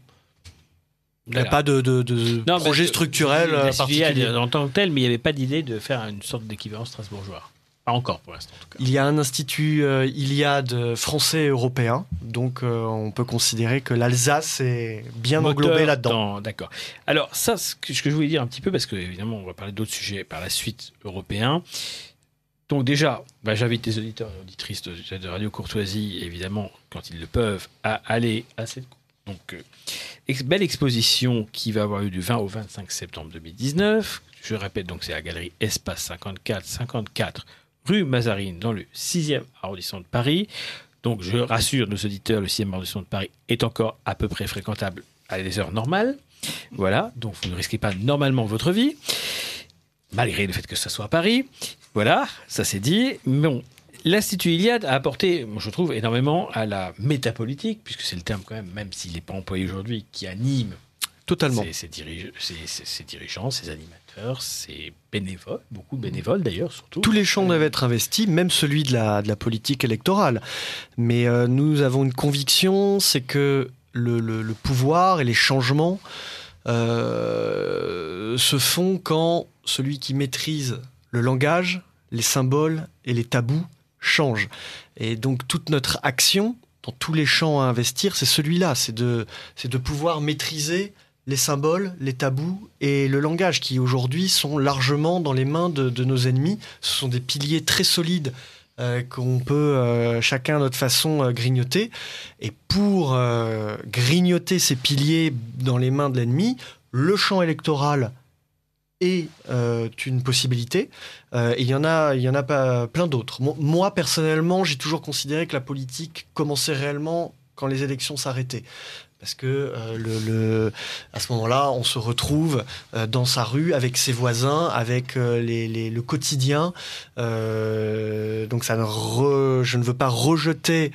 Il n'y a pas de, de, projet structurel euh, particulier. en tant que tel, mais il n'y avait pas d'idée de faire une sorte d'équivalent strasbourgeois. Pas encore pour l'instant. Il y a un institut euh, Iliade français et européen, donc euh, on peut considérer que l'Alsace est bien englobée là-dedans. D'accord. Alors, ça, ce que, je voulais dire un petit peu, parce que évidemment, on va parler d'autres sujets par la suite européens. Donc, déjà, bah, j'invite les auditeurs et auditrices de, de Radio Courtoisie, évidemment, quand ils le peuvent, à aller à cette donc, euh, belle exposition qui va avoir lieu du 20 au 25 septembre 2019. Je répète, donc c'est la galerie Espace 54, 54 rue Mazarine dans le 6e arrondissement de Paris. Donc, je rassure nos auditeurs, le 6e arrondissement de Paris est encore à peu près fréquentable à des heures normales. Voilà, donc vous ne risquez pas normalement votre vie, malgré le fait que ça soit à Paris. Voilà, ça c'est dit. L'Institut Iliade a apporté, je trouve, énormément à la métapolitique, puisque c'est le terme quand même, même s'il n'est pas employé aujourd'hui, qui anime totalement ces, dirigeants, ces animateurs, ces bénévoles, beaucoup de bénévoles d'ailleurs surtout. Tous les champs doivent être investis, même celui de la, de la politique électorale. Mais euh, nous avons une conviction, c'est que le, pouvoir et les changements euh, se font quand celui qui maîtrise le langage, les symboles et les tabous change. Et donc toute notre action, dans tous les champs à investir, c'est celui-là, c'est de, de pouvoir maîtriser les symboles, les tabous et le langage qui aujourd'hui sont largement dans les mains de, nos ennemis. Ce sont des piliers très solides euh, qu'on peut euh, chacun à notre façon euh, grignoter. Et pour grignoter ces piliers dans les mains de l'ennemi, le champ électoral est euh, une possibilité. Euh, il y en a, il y en a pas plein d'autres. Moi, personnellement, j'ai toujours considéré que la politique commençait réellement quand les élections s'arrêtaient. parce que euh, à ce moment-là, on se retrouve dans sa rue avec ses voisins, avec le quotidien. Donc, ça ne je ne veux pas rejeter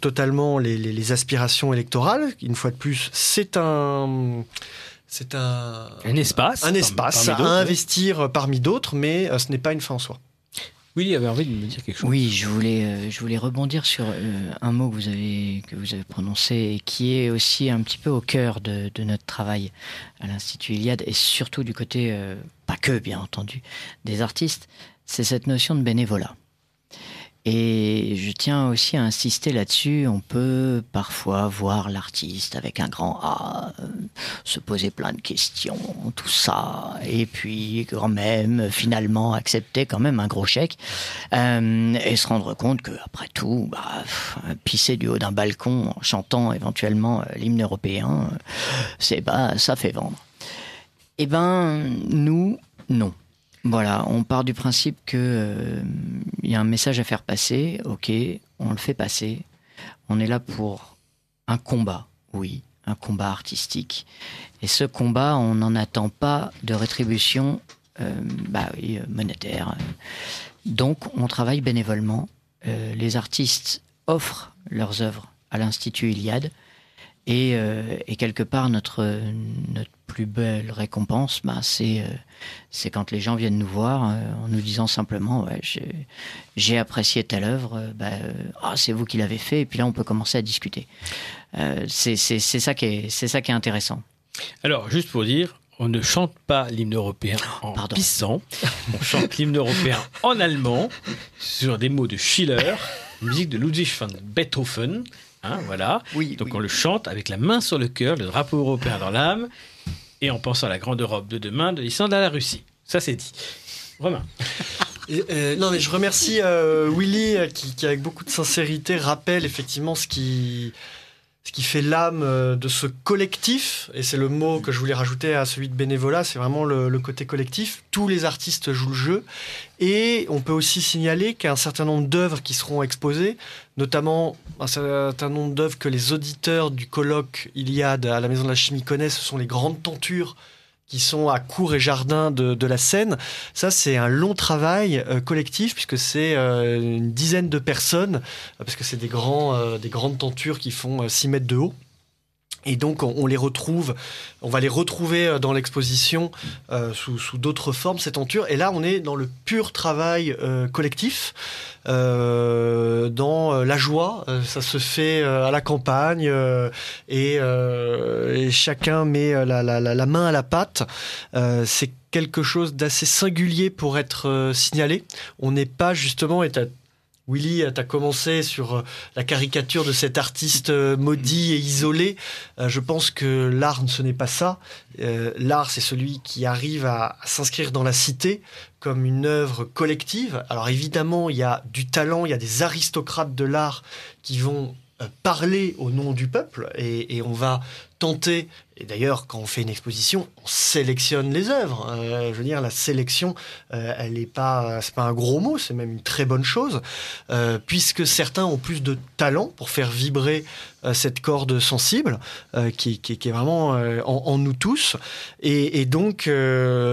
totalement les aspirations électorales. Une fois de plus, c'est un, c'est un, Un espace. un espace à oui. investir parmi d'autres, mais euh, ce n'est pas une fin en soi. Willy avait envie de me dire quelque chose. Oui, je voulais, euh, je voulais rebondir sur euh, un mot que vous avez que vous avez prononcé et qui est aussi un petit peu au cœur de, de notre travail à l'Institut Iliade et surtout du côté, euh, pas que bien entendu, des artistes, c'est cette notion de bénévolat. Et je tiens aussi à insister là-dessus. On peut parfois voir l'artiste avec un grand A euh, se poser plein de questions, tout ça, et puis quand même finalement accepter quand même un gros chèque euh, et se rendre compte que après tout, bah, pisser du haut d'un balcon en chantant éventuellement euh, l'hymne européen, c'est bah ça fait vendre. Eh ben nous non. Voilà, on part du principe que euh, y a un message à faire passer. Ok, on le fait passer. On est là pour un combat, oui, un combat artistique. Et ce combat, on n'en attend pas de rétribution, euh, bah oui, monétaire. Donc, on travaille bénévolement. Euh, les artistes offrent leurs œuvres à l'Institut Iliade. Et, et quelque part, notre, notre plus belle récompense, bah, c'est euh, c'est quand les gens viennent nous voir euh, en nous disant simplement ouais, j'ai- apprécié telle œuvre, euh, bah, euh, ah, c'est vous qui l'avez fait, et puis là on peut commencer à discuter. Euh, c'est c'est- c'est ça, qui est- c'est ça qui est intéressant. Alors, juste pour dire, on ne chante pas l'hymne européen en Pardon. pissant. On chante l'hymne européen en allemand, sur des mots de Schiller, musique de Ludwig van Beethoven. Hein, voilà. Oui, Donc on le chante avec la main sur le cœur, le drapeau européen dans l'âme, et en pensant à la grande Europe de demain, de l'Islande à la Russie. Ça c'est dit. Romain. Euh, non, mais je remercie euh, Willy euh, qui, avec beaucoup de sincérité, rappelle effectivement ce qui, ce qui fait l'âme euh, de ce collectif. Et c'est le mot que je voulais rajouter à celui de bénévolat, c'est vraiment le, le côté collectif. Tous les artistes jouent le jeu. Et on peut aussi signaler qu'un certain nombre d'œuvres qui seront exposées, notamment un certain nombre d'œuvres que les auditeurs du colloque Iliade à la Maison de la Chimie connaissent, ce sont les grandes tentures qui sont à cours et jardin de, de la Seine. Ça, c'est un long travail euh, collectif puisque c'est euh, une dizaine de personnes, euh, parce que c'est des, des grandes tentures qui font 6 mètres de haut. Et donc, on, les retrouve, on va les retrouver euh, dans l'exposition euh, sous, sous d'autres formes, ces tentures. Et là, on est dans le pur travail euh, collectif, euh, dans la joie. Euh, ça se fait euh, à la campagne euh, et, et, chacun met la, la, la, main à la pâte. Euh, C'est quelque chose d'assez singulier pour être euh, signalé. On n'est pas justement, et Willy, tu as commencé sur euh, la caricature de cet artiste euh, maudit et isolé. Euh, je pense que l'art, ce n'est pas ça. Euh, l'art, c'est celui qui arrive à, s'inscrire dans la cité comme une œuvre collective. Alors évidemment, il y a du talent, il y a des aristocrates de l'art qui vont euh, parler au nom du peuple et, et on va tenter, et d'ailleurs quand on fait une exposition, on sélectionne les œuvres. Euh, je veux dire, la sélection, euh, elle n'est pas, c'est pas un gros mot, c'est même une très bonne chose, euh, puisque certains ont plus de talent pour faire vibrer euh, cette corde sensible, qui, est vraiment en, nous tous. Et, et donc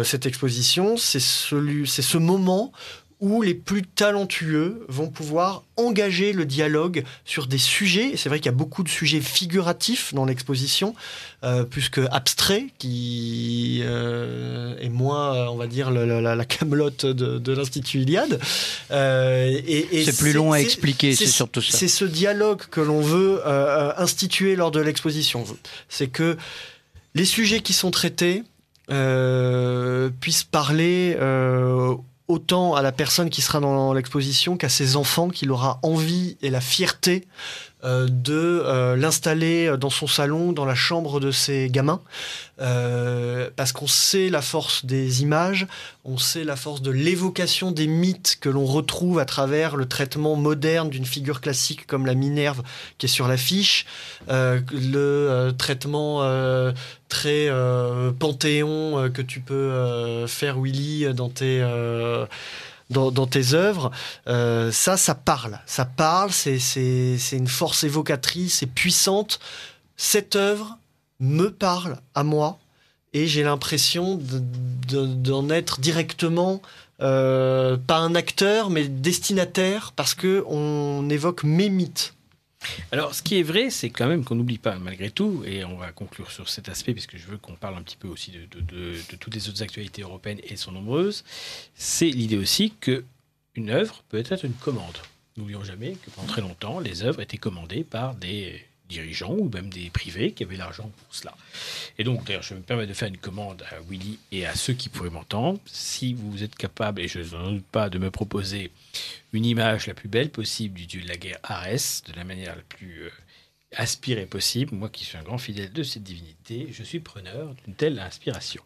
cette exposition, c'est c'est ce moment où les plus talentueux vont pouvoir engager le dialogue sur des sujets. C'est vrai qu'il y a beaucoup de sujets figuratifs dans l'exposition, euh, plus que abstraits, qui euh, est moins, on va dire, la, la, la camelote de, de l'Institut Iliade. Euh, c'est plus long à expliquer, c'est surtout ça. C'est ce dialogue que l'on veut euh, instituer lors de l'exposition. C'est que les sujets qui sont traités euh, puissent parler euh, autant à la personne qui sera dans l'exposition qu'à ses enfants, qu'il aura envie et la fierté euh, de euh, l'installer dans son salon, dans la chambre de ses gamins, euh, parce qu'on sait la force des images, on sait la force de l'évocation des mythes que l'on retrouve à travers le traitement moderne d'une figure classique comme la Minerve qui est sur l'affiche, euh, le euh, traitement euh, très euh, panthéon que tu peux faire Willy dans tes dans, tes œuvres, euh, ça, ça parle. Ça parle, c'est une force évocatrice, c'est puissante. cette œuvre me parle à moi et j'ai l'impression d'en être directement euh, pas un acteur mais destinataire parce que on évoque mes mythes. Alors, ce qui est vrai, c'est quand même qu'on n'oublie pas, malgré tout, et on va conclure sur cet aspect, parce que je veux qu'on parle un petit peu aussi de, de, toutes les autres actualités européennes, et elles sont nombreuses, c'est l'idée aussi que une œuvre peut être une commande. N'oublions jamais que pendant très longtemps, les œuvres étaient commandées par des dirigeants ou même des privés qui avaient l'argent pour cela. Et donc, d'ailleurs, je me permets de faire une commande à Willy et à ceux qui pourraient m'entendre. Si vous êtes capable, et je n'en doute pas, de me proposer une image la plus belle possible du dieu de la guerre Arès, de la manière la plus euh, aspirée possible, moi qui suis un grand fidèle de cette divinité, je suis preneur d'une telle inspiration.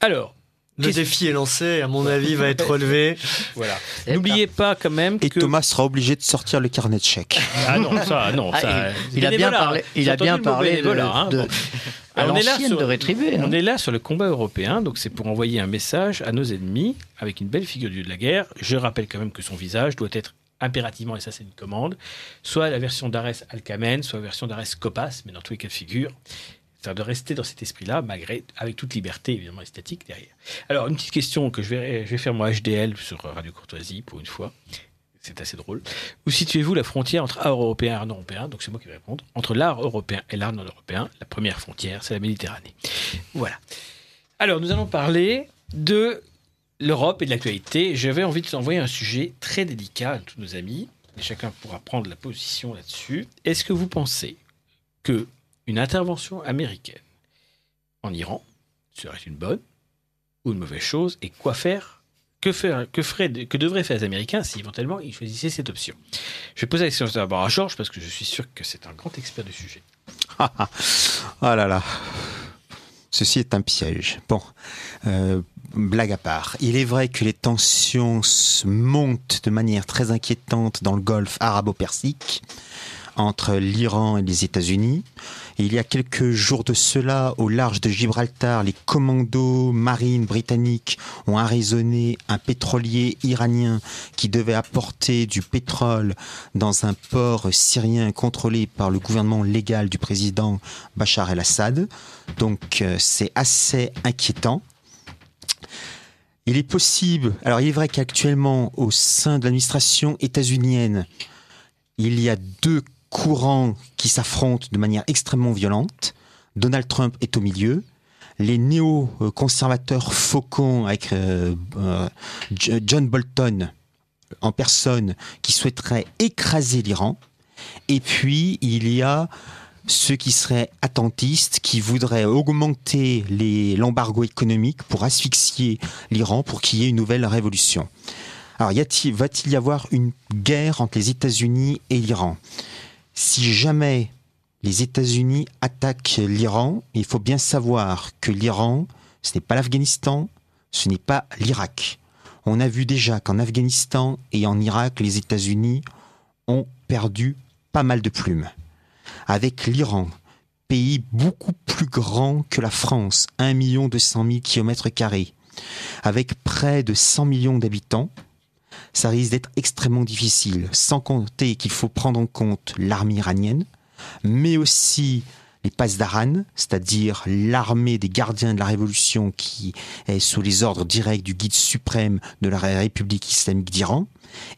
Alors, le défi est lancé, à mon avis, va être relevé. voilà. N'oubliez pas quand même Et Thomas sera obligé de sortir le carnet de chèques. Ah non, ça, non. Ah, ça, il, a bien parlé, il a bien parlé de, hein. de, on est là sur, de rétribuer. On est là sur le combat européen, donc c'est pour envoyer un message à nos ennemis avec une belle figure du de la guerre. Je rappelle quand même que son visage doit être impérativement, et ça c'est une commande, soit la version d'Ares Alcamen, soit la version d'Ares Copas, mais dans tous les cas de figure de rester dans cet esprit-là, malgré, avec toute liberté évidemment esthétique derrière. Alors, une petite question que je vais, je vais faire moi HDL sur Radio Courtoisie pour une fois. C'est assez drôle. Où situez-vous la frontière entre art européen et art non européen? Donc c'est moi qui vais répondre. Entre l'art européen et l'art non européen, la première frontière, c'est la Méditerranée. Voilà. Alors, nous allons parler de l'Europe et de l'actualité. J'avais envie de vous envoyer un sujet très délicat à tous nos amis. Chacun pourra prendre la position là-dessus. Est-ce que vous pensez que une intervention américaine en Iran serait une bonne ou une mauvaise chose et quoi faire? Que, faire, que, ferait, que devraient faire les Américains si éventuellement ils choisissaient cette option? Je vais poser la question d'abord à Georges parce que je suis sûr que c'est un grand expert du sujet. oh là là Ceci est un piège. Bon, euh, blague à part. Il est vrai que les tensions montent de manière très inquiétante dans le golfe arabo-persique entre l'Iran et les États-Unis. il y a quelques jours de cela, au large de Gibraltar, les commandos marines britanniques ont arraisonné un pétrolier iranien qui devait apporter du pétrole dans un port syrien contrôlé par le gouvernement légal du président Bachar el-Assad. Donc euh, c'est assez inquiétant. Il est possible, alors il est vrai qu'actuellement au sein de l'administration états-unienne, il y a deux courants qui s'affrontent de manière extrêmement violente. Donald Trump est au milieu. Les néo-conservateurs faucons avec euh, euh, John Bolton en personne qui souhaiteraient écraser l'Iran. Et puis, il y a ceux qui seraient attentistes, qui voudraient augmenter l'embargo économique pour asphyxier l'Iran, pour qu'il y ait une nouvelle révolution. Alors, va-t-il y avoir une guerre entre les États-Unis et l'Iran? Si jamais les États-Unis attaquent l'Iran, il faut bien savoir que l'Iran, ce n'est pas l'Afghanistan, ce n'est pas l'Irak. On a vu déjà qu'en Afghanistan et en Irak, les États-Unis ont perdu pas mal de plumes. Avec l'Iran, pays beaucoup plus grand que la France, 1 200 000 km, avec près de 100 millions d'habitants, ça risque d'être extrêmement difficile, sans compter qu'il faut prendre en compte l'armée iranienne, mais aussi les Pasdaran, c'est-à-dire l'armée des gardiens de la révolution qui est sous les ordres directs du guide suprême de la République islamique d'Iran,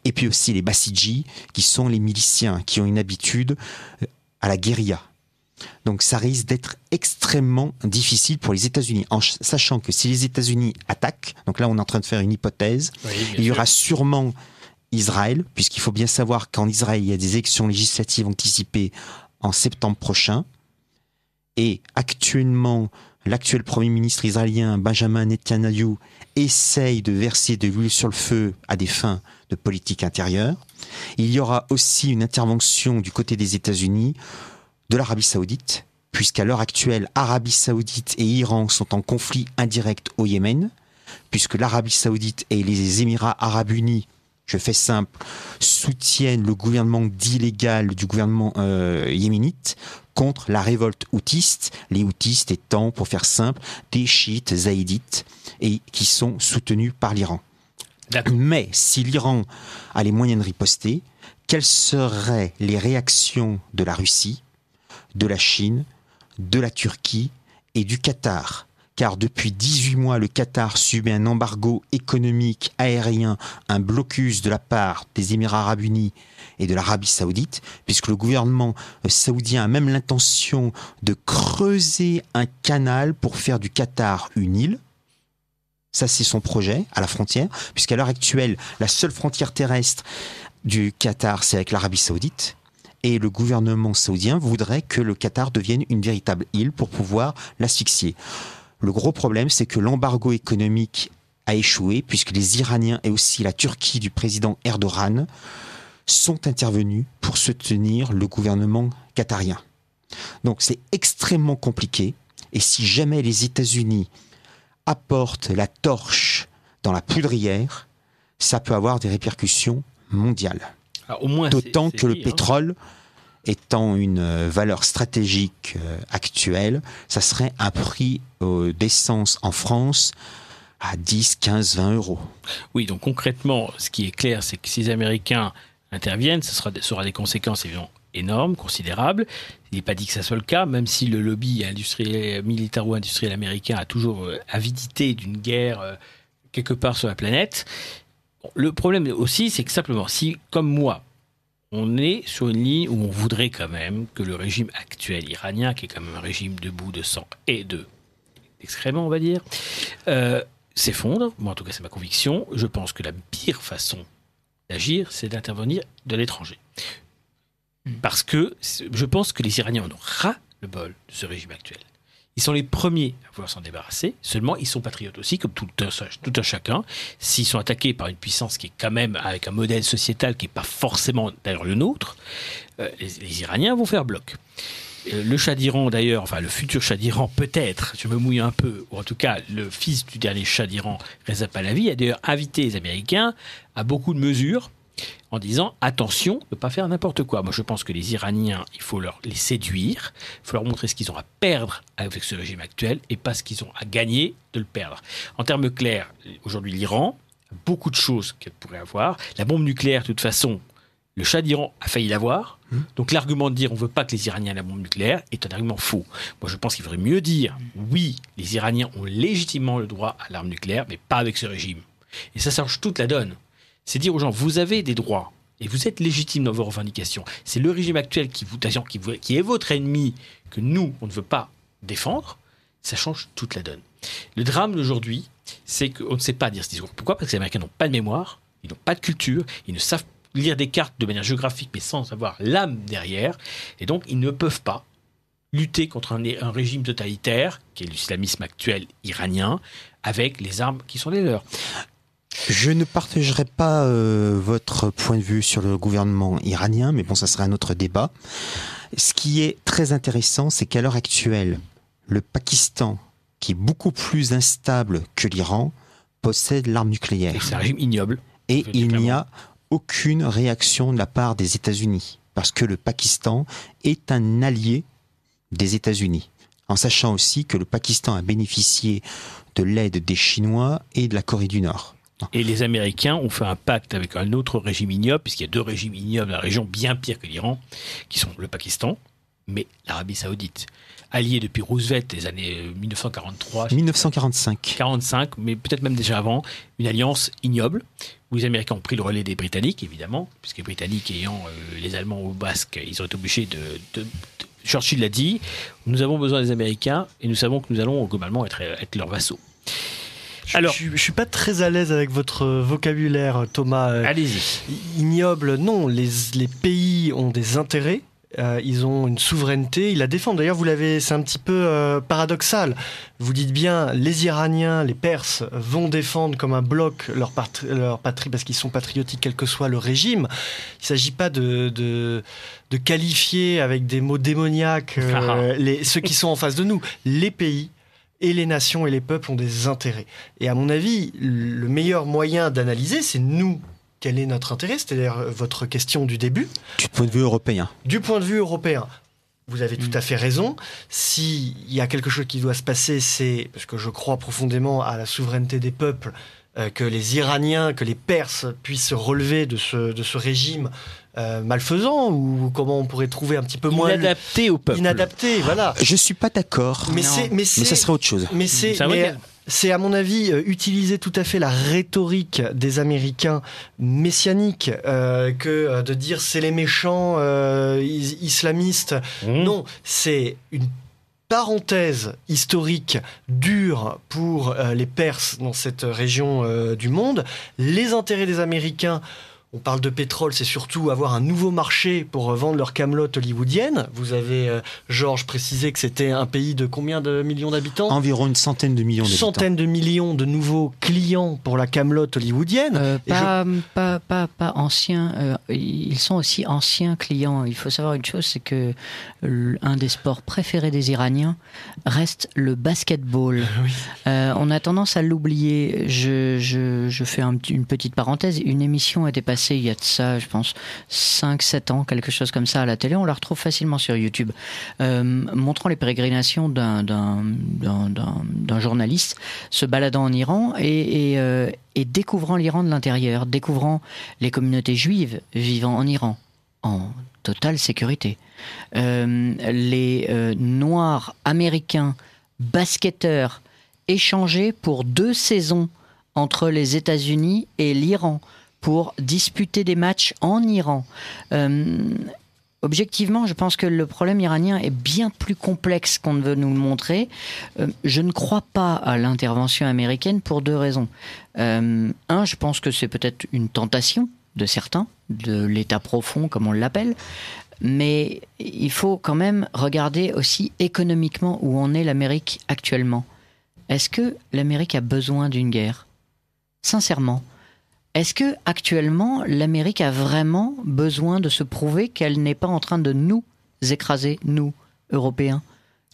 et puis aussi les Bassidji, qui sont les miliciens qui ont une habitude euh, à la guérilla. Donc ça risque d'être extrêmement difficile pour les États-Unis, en sachant que si les États-Unis attaquent, donc là on est en train de faire une hypothèse, il y aura sûrement Israël, puisqu'il faut bien savoir qu'en Israël il y a des élections législatives anticipées en septembre prochain, et actuellement l'actuel Premier ministre israélien Benjamin Netanyahu essaye de verser de l'huile sur le feu à des fins de politique intérieure. Il y aura aussi une intervention du côté des États-Unis de l'Arabie saoudite, puisqu'à l'heure actuelle, Arabie saoudite et Iran sont en conflit indirect au Yémen, puisque l'Arabie saoudite et les Émirats arabes unis, je fais simple, soutiennent le gouvernement d'illégal du gouvernement euh, yéménite contre la révolte houtiste, les houtistes étant, pour faire simple, des chiites zaïdites et qui sont soutenus par l'Iran. Mais si l'Iran a les moyens de riposter, quelles seraient les réactions de la Russie de la Chine, de la Turquie et du Qatar. Car depuis 18 mois, le Qatar subit un embargo économique, aérien, un blocus de la part des Émirats arabes unis et de l'Arabie saoudite, puisque le gouvernement euh, saoudien a même l'intention de creuser un canal pour faire du Qatar une île. Ça, c'est son projet à la frontière, puisqu'à l'heure actuelle, la seule frontière terrestre du Qatar, c'est avec l'Arabie saoudite. Et le gouvernement saoudien voudrait que le Qatar devienne une véritable île pour pouvoir l'asphyxier. Le gros problème, c'est que l'embargo économique a échoué, puisque les Iraniens et aussi la Turquie du président Erdogan sont intervenus pour soutenir le gouvernement qatarien. Donc c'est extrêmement compliqué, et si jamais les États-Unis apportent la torche dans la poudrière, ça peut avoir des répercussions mondiales. Alors, au moins, D'autant que le hein. pétrole, étant une euh, valeur stratégique euh, actuelle, ça serait un prix euh, d'essence en France à 10, 15, 20 euros. Oui, donc concrètement, ce qui est clair, c'est que si les Américains interviennent, ce sera, ça aura des conséquences évidemment énormes, considérables. Il n'est pas dit que ça soit le cas, même si le lobby industriel, militaro-industriel américain a toujours avidité d'une guerre quelque part sur la planète. Le problème aussi, c'est que simplement, si, comme moi, on est sur une ligne où on voudrait quand même que le régime actuel iranien, qui est quand même un régime de bout de sang et de excréments, on va dire, euh, s'effondre. Moi, en tout cas, c'est ma conviction. Je pense que la pire façon d'agir, c'est d'intervenir de l'étranger. Parce que je pense que les Iraniens en ont ras le bol de ce régime actuel. Ils sont les premiers à vouloir s'en débarrasser. Seulement, ils sont patriotes aussi, comme tout un, tout un chacun. S'ils sont attaqués par une puissance qui est quand même avec un modèle sociétal qui n'est pas forcément d'ailleurs le nôtre, euh, les, les Iraniens vont faire bloc. Euh, Le Shah d'Iran, d'ailleurs, enfin le futur Shah d'Iran, peut-être, je me mouille un peu, ou en tout cas le fils du dernier Shah d'Iran, Reza Pahlavi, a d'ailleurs invité les Américains à beaucoup de mesures en disant attention ne pas faire n'importe quoi. Moi, je pense que les Iraniens, il faut leur les séduire, il faut leur montrer ce qu'ils ont à perdre avec ce régime actuel et pas ce qu'ils ont à gagner de le perdre. En termes clairs, aujourd'hui, l'Iran a beaucoup de choses qu'elle pourrait avoir. La bombe nucléaire, de toute façon, le Shah d'Iran a failli l'avoir. Donc l'argument de dire on veut pas que les Iraniens aient la bombe nucléaire est un argument faux. Moi je pense qu'il faudrait mieux dire oui, les Iraniens ont légitimement le droit à l'arme nucléaire, mais pas avec ce régime. Et ça change toute la donne. C'est dire aux gens vous avez des droits et vous êtes légitime dans vos revendications. C'est le régime actuel qui vous, qui, qui est votre ennemi que nous on ne veut pas défendre. Ça change toute la donne. Le drame d'aujourd'hui, c'est qu'on ne sait pas dire ce discours. Pourquoi? Parce que les Américains n'ont pas de mémoire, ils n'ont pas de culture, ils ne savent lire des cartes de manière géographique, mais sans avoir l'âme derrière. Et donc, ils ne peuvent pas lutter contre un, un régime totalitaire, qui est l'islamisme actuel iranien, avec les armes qui sont les leurs. Je ne partagerai pas euh, votre point de vue sur le gouvernement iranien, mais bon, ça serait un autre débat. Ce qui est très intéressant, c'est qu'à l'heure actuelle, le Pakistan, qui est beaucoup plus instable que l'Iran, possède l'arme nucléaire. C'est un régime ignoble. Et il n'y a aucune réaction de la part des États-Unis, parce que le Pakistan est un allié des États-Unis. En sachant aussi que le Pakistan a bénéficié de l'aide des Chinois et de la Corée du Nord. Et les Américains ont fait un pacte avec un autre régime ignoble, puisqu'il y a deux régimes ignobles dans la région bien pire que l'Iran, qui sont le Pakistan, mais l'Arabie Saoudite. Alliés depuis Roosevelt des années euh, 1943, 1945. 45, mais peut-être même déjà avant, une alliance ignoble, où les Américains ont pris le relais des Britanniques, évidemment, puisque les Britanniques ayant euh, les Allemands au basque, ils ont été obligés de... de- de- Churchill l'a dit, nous avons besoin des Américains et nous savons que nous allons globalement être, être leurs vassaux. Je, Alors- je, je suis pas très à l'aise avec votre vocabulaire, Thomas. Euh, Allez-y. ignoble, non. Les, les pays ont des intérêts. euh, ils ont une souveraineté, ils la défendent. D'ailleurs, vous l'avez, c'est un petit peu euh, paradoxal. Vous dites bien, les Iraniens, les Perses vont défendre comme un bloc leur, patrie parce qu'ils sont patriotiques, quel que soit le régime. Il ne s'agit pas de, de, de qualifier avec des mots démoniaques euh, les, ceux qui sont en face de nous. Les pays et les nations et les peuples ont des intérêts. Et à mon avis, le meilleur moyen d'analyser, c'est nous. Quel est notre intérêt? C'est-à-dire euh, votre question du début. Du point de vue européen. Du point de vue européen, vous avez tout à fait raison. S'il y a quelque chose qui doit se passer, c'est, parce que je crois profondément à la souveraineté des peuples, euh, que les Iraniens, que les Perses puissent se relever de ce, de ce régime euh, malfaisant ou comment on pourrait trouver un petit peu moins Inadapté au peuple. inadapté, voilà. Je suis pas d'accord. Mais ça serait autre chose. mais c'est, à mon avis euh, utiliser tout à fait la rhétorique des Américains messianiques euh, que euh, de dire c'est les méchants euh, is- islamistes. Mmh. Non, c'est une parenthèse historique dure pour euh, les Perses dans cette région euh, du monde. Les intérêts des Américains, on parle de pétrole, c'est surtout avoir un nouveau marché pour euh, vendre leur camelote hollywoodienne. Vous avez, euh, Georges, précisé que c'était un pays de combien de millions d'habitants? Environ une centaine de millions d'habitants. Centaines de millions de nouveaux clients pour la camelote hollywoodienne. Euh, je- pas, pas, pas, pas anciens. euh, ils sont aussi anciens clients. Il faut savoir une chose, c'est que un des sports préférés des Iraniens reste le basketball. Oui. Euh, on a tendance à l'oublier. Je, je, je fais un une petite parenthèse. Une émission a été il y a de ça, je pense, 5-7 ans, quelque chose comme ça à la télé. On la retrouve facilement sur YouTube, euh, montrant les pérégrinations d'un- journaliste se baladant en Iran euh, et découvrant l'Iran de l'intérieur, découvrant les communautés juives vivant en Iran en totale sécurité. Euh, les Noirs américains basketteurs échangés pour deux saisons entre les États-Unis et l'Iran pour disputer des matchs en Iran. Euh, objectivement, je pense que le problème iranien est bien plus complexe qu'on ne veut nous le montrer. Euh, je ne crois pas à l'intervention américaine pour deux raisons. Euh, un, je pense que c'est peut-être une tentation de certains, de l'État profond comme on l'appelle, mais il faut quand même regarder aussi économiquement où en est l'Amérique actuellement. Est-ce que l'Amérique a besoin d'une guerre? Sincèrement, est-ce que actuellement l'Amérique a vraiment besoin de se prouver qu'elle n'est pas en train de nous écraser, nous, Européens?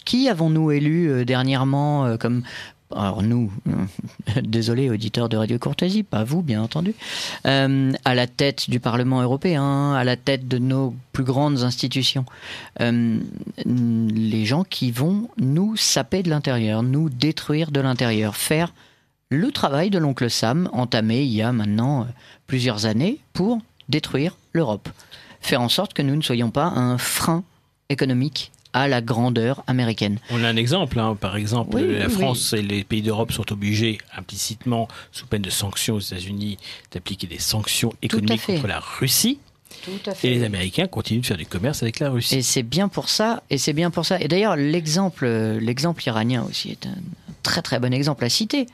Qui avons-nous élu euh, dernièrement euh, comme alors nous, désolé auditeurs de Radio Courtoisie, pas vous bien entendu, euh, à la tête du Parlement européen, à la tête de nos plus grandes institutions, les gens qui vont nous saper de l'intérieur, nous détruire de l'intérieur, faire le travail de l'oncle Sam entamé il y a maintenant euh, plusieurs années pour détruire l'Europe, faire en sorte que nous ne soyons pas un frein économique à la grandeur américaine. On a un exemple, hein. par exemple, Oui, la oui, France et les pays d'Europe sont obligés implicitement, sous peine de sanctions aux États-Unis, d'appliquer des sanctions économiques fait. contre la Russie. Tout à Et les Américains continuent de faire du commerce avec la Russie. Et c'est bien pour ça. Et c'est bien pour ça. Et d'ailleurs, l'exemple, l'exemple iranien aussi est un très très bon exemple à citer.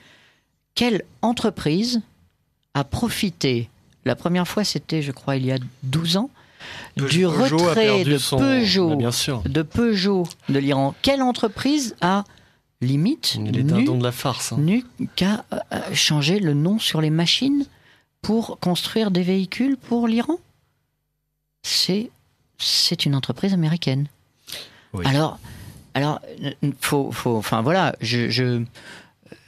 Quelle entreprise a profité? La première fois, c'était, je crois, il y a 12 ans, du Peugeot retrait de son- Peugeot, bien sûr. de Peugeot de l'Iran. Quelle entreprise a limite Les dindons de la farce. hein. nu qu'à euh, changer le nom sur les machines pour construire des véhicules pour l'Iran? C'est c'est une entreprise américaine. Oui. Alors alors euh, faut faut enfin voilà je je,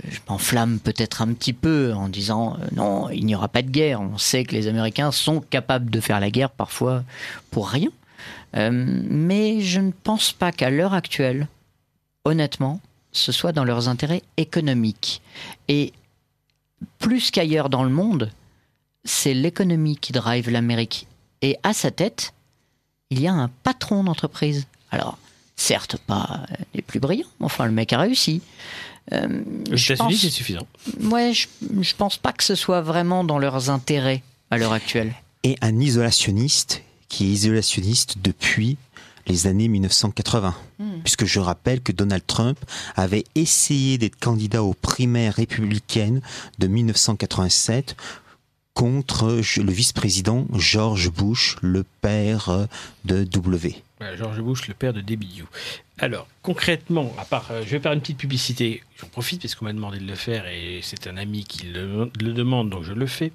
je m'enflamme peut-être un petit peu en disant euh, non il n'y aura pas de guerre on sait que les Américains sont capables de faire la guerre parfois pour rien Euh, mais je ne pense pas qu'à l'heure actuelle honnêtement ce soit dans leurs intérêts économiques. Et plus qu'ailleurs dans le monde, c'est l'économie qui drive l'Amérique. Et à sa tête, il y a un patron d'entreprise. Alors, certes, pas les plus brillants, enfin, le mec a réussi. Euh, Aux je États-Unis, pense- c'est suffisant. Ouais, je, je pense pas que ce soit vraiment dans leurs intérêts à l'heure actuelle. Et un isolationniste qui est isolationniste depuis les années 1980. Hmm. Puisque je rappelle que Donald Trump avait essayé d'être candidat aux primaires républicaines de 1987 contre le vice-président George Bush, le père de W. George Bush, le père de DBU. Alors, concrètement, à part, euh, je vais faire une petite publicité. J'en profite parce qu'on m'a demandé de le faire et c'est un ami qui le, le demande, donc je le fais.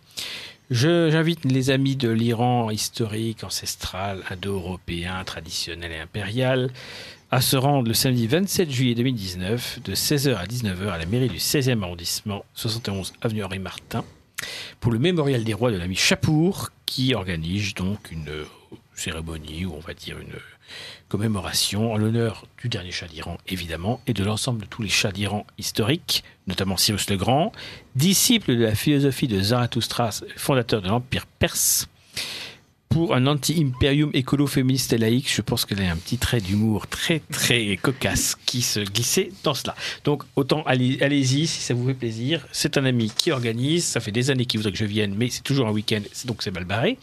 J'invite les amis de l'Iran historique, ancestral, indo-européen, traditionnel et impérial à se rendre le samedi 27 juillet 2019 de 16h à 19h à la mairie du 16e arrondissement, 71 avenue Henri Martin, pour le mémorial des rois de l'ami Chapour qui organise donc une euh, cérémonie ou on va dire une commémoration en l'honneur du dernier chat d'Iran, évidemment, et de l'ensemble de tous les chats d'Iran historiques, notamment Cyrus le Grand, disciple de la philosophie de Zarathustra, fondateur de l'Empire perse. Pour un anti-imperium écolo-féministe et laïque. Je pense qu'elle a un petit trait d'humour très très cocasse qui se glissait dans cela. Donc autant allez- allez-y si ça vous fait plaisir. C'est un ami qui organise. Ça fait des années qu'il voudrait que je vienne, mais c'est toujours un week-end, donc c'est mal barré.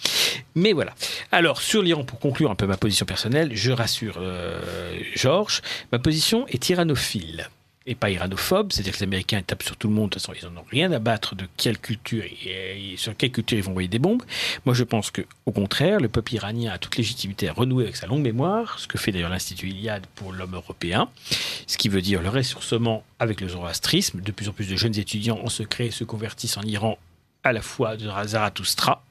Mais voilà. Alors sur l'Iran, pour conclure un peu ma position personnelle, je rassure euh, Georges, ma position est tyrannophile et pas iranophobe, c'est-à-dire que les Américains tapent sur tout le monde, de toute façon ils n'en ont rien à battre de quelle culture et, sur quelle culture ils vont envoyer des bombes. Moi je pense que au contraire, le peuple iranien a toute légitimité à renouer avec sa longue mémoire, ce que fait d'ailleurs l'Institut Iliad pour l'homme européen, ce qui veut dire le ressourcement avec le zoroastrisme. De plus en plus de jeunes étudiants en secret se convertissent en Iran à la foi de Zarathustra,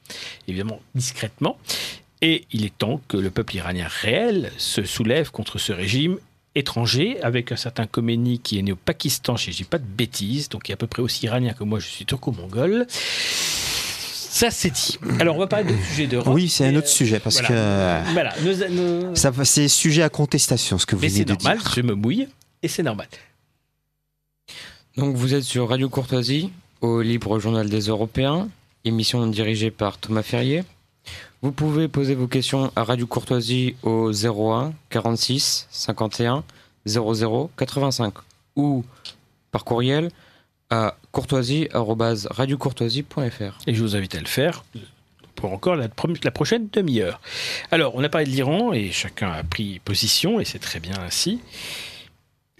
évidemment discrètement. Et il est temps que le peuple iranien réel se soulève contre ce régime étranger, avec un certain Khomeini qui est né au Pakistan, si je dis pas de bêtises, donc qui est à peu près aussi iranien que moi, je suis turco-mongol. Ça, c'est dit. Alors, on va parler de sujet d'Europe. Oui, c'est un autre euh, sujet parce voilà. que Voilà, nos- nos- ça, c'est sujet à contestation ce que vous mais venez de normal, dire. je me mouille, et c'est normal. Donc vous êtes sur Radio Courtoisie, au Libre Journal des Européens, émission dirigée par Thomas Ferrier. Vous pouvez poser vos questions à Radio Courtoisie au 01 46 51 00 85 ou par courriel à courtoisie@radiocourtoisie.fr. Et je vous invite à le faire pour encore la, la prochaine demi-heure. Alors, on a parlé de l'Iran et chacun a pris position et c'est très bien ainsi.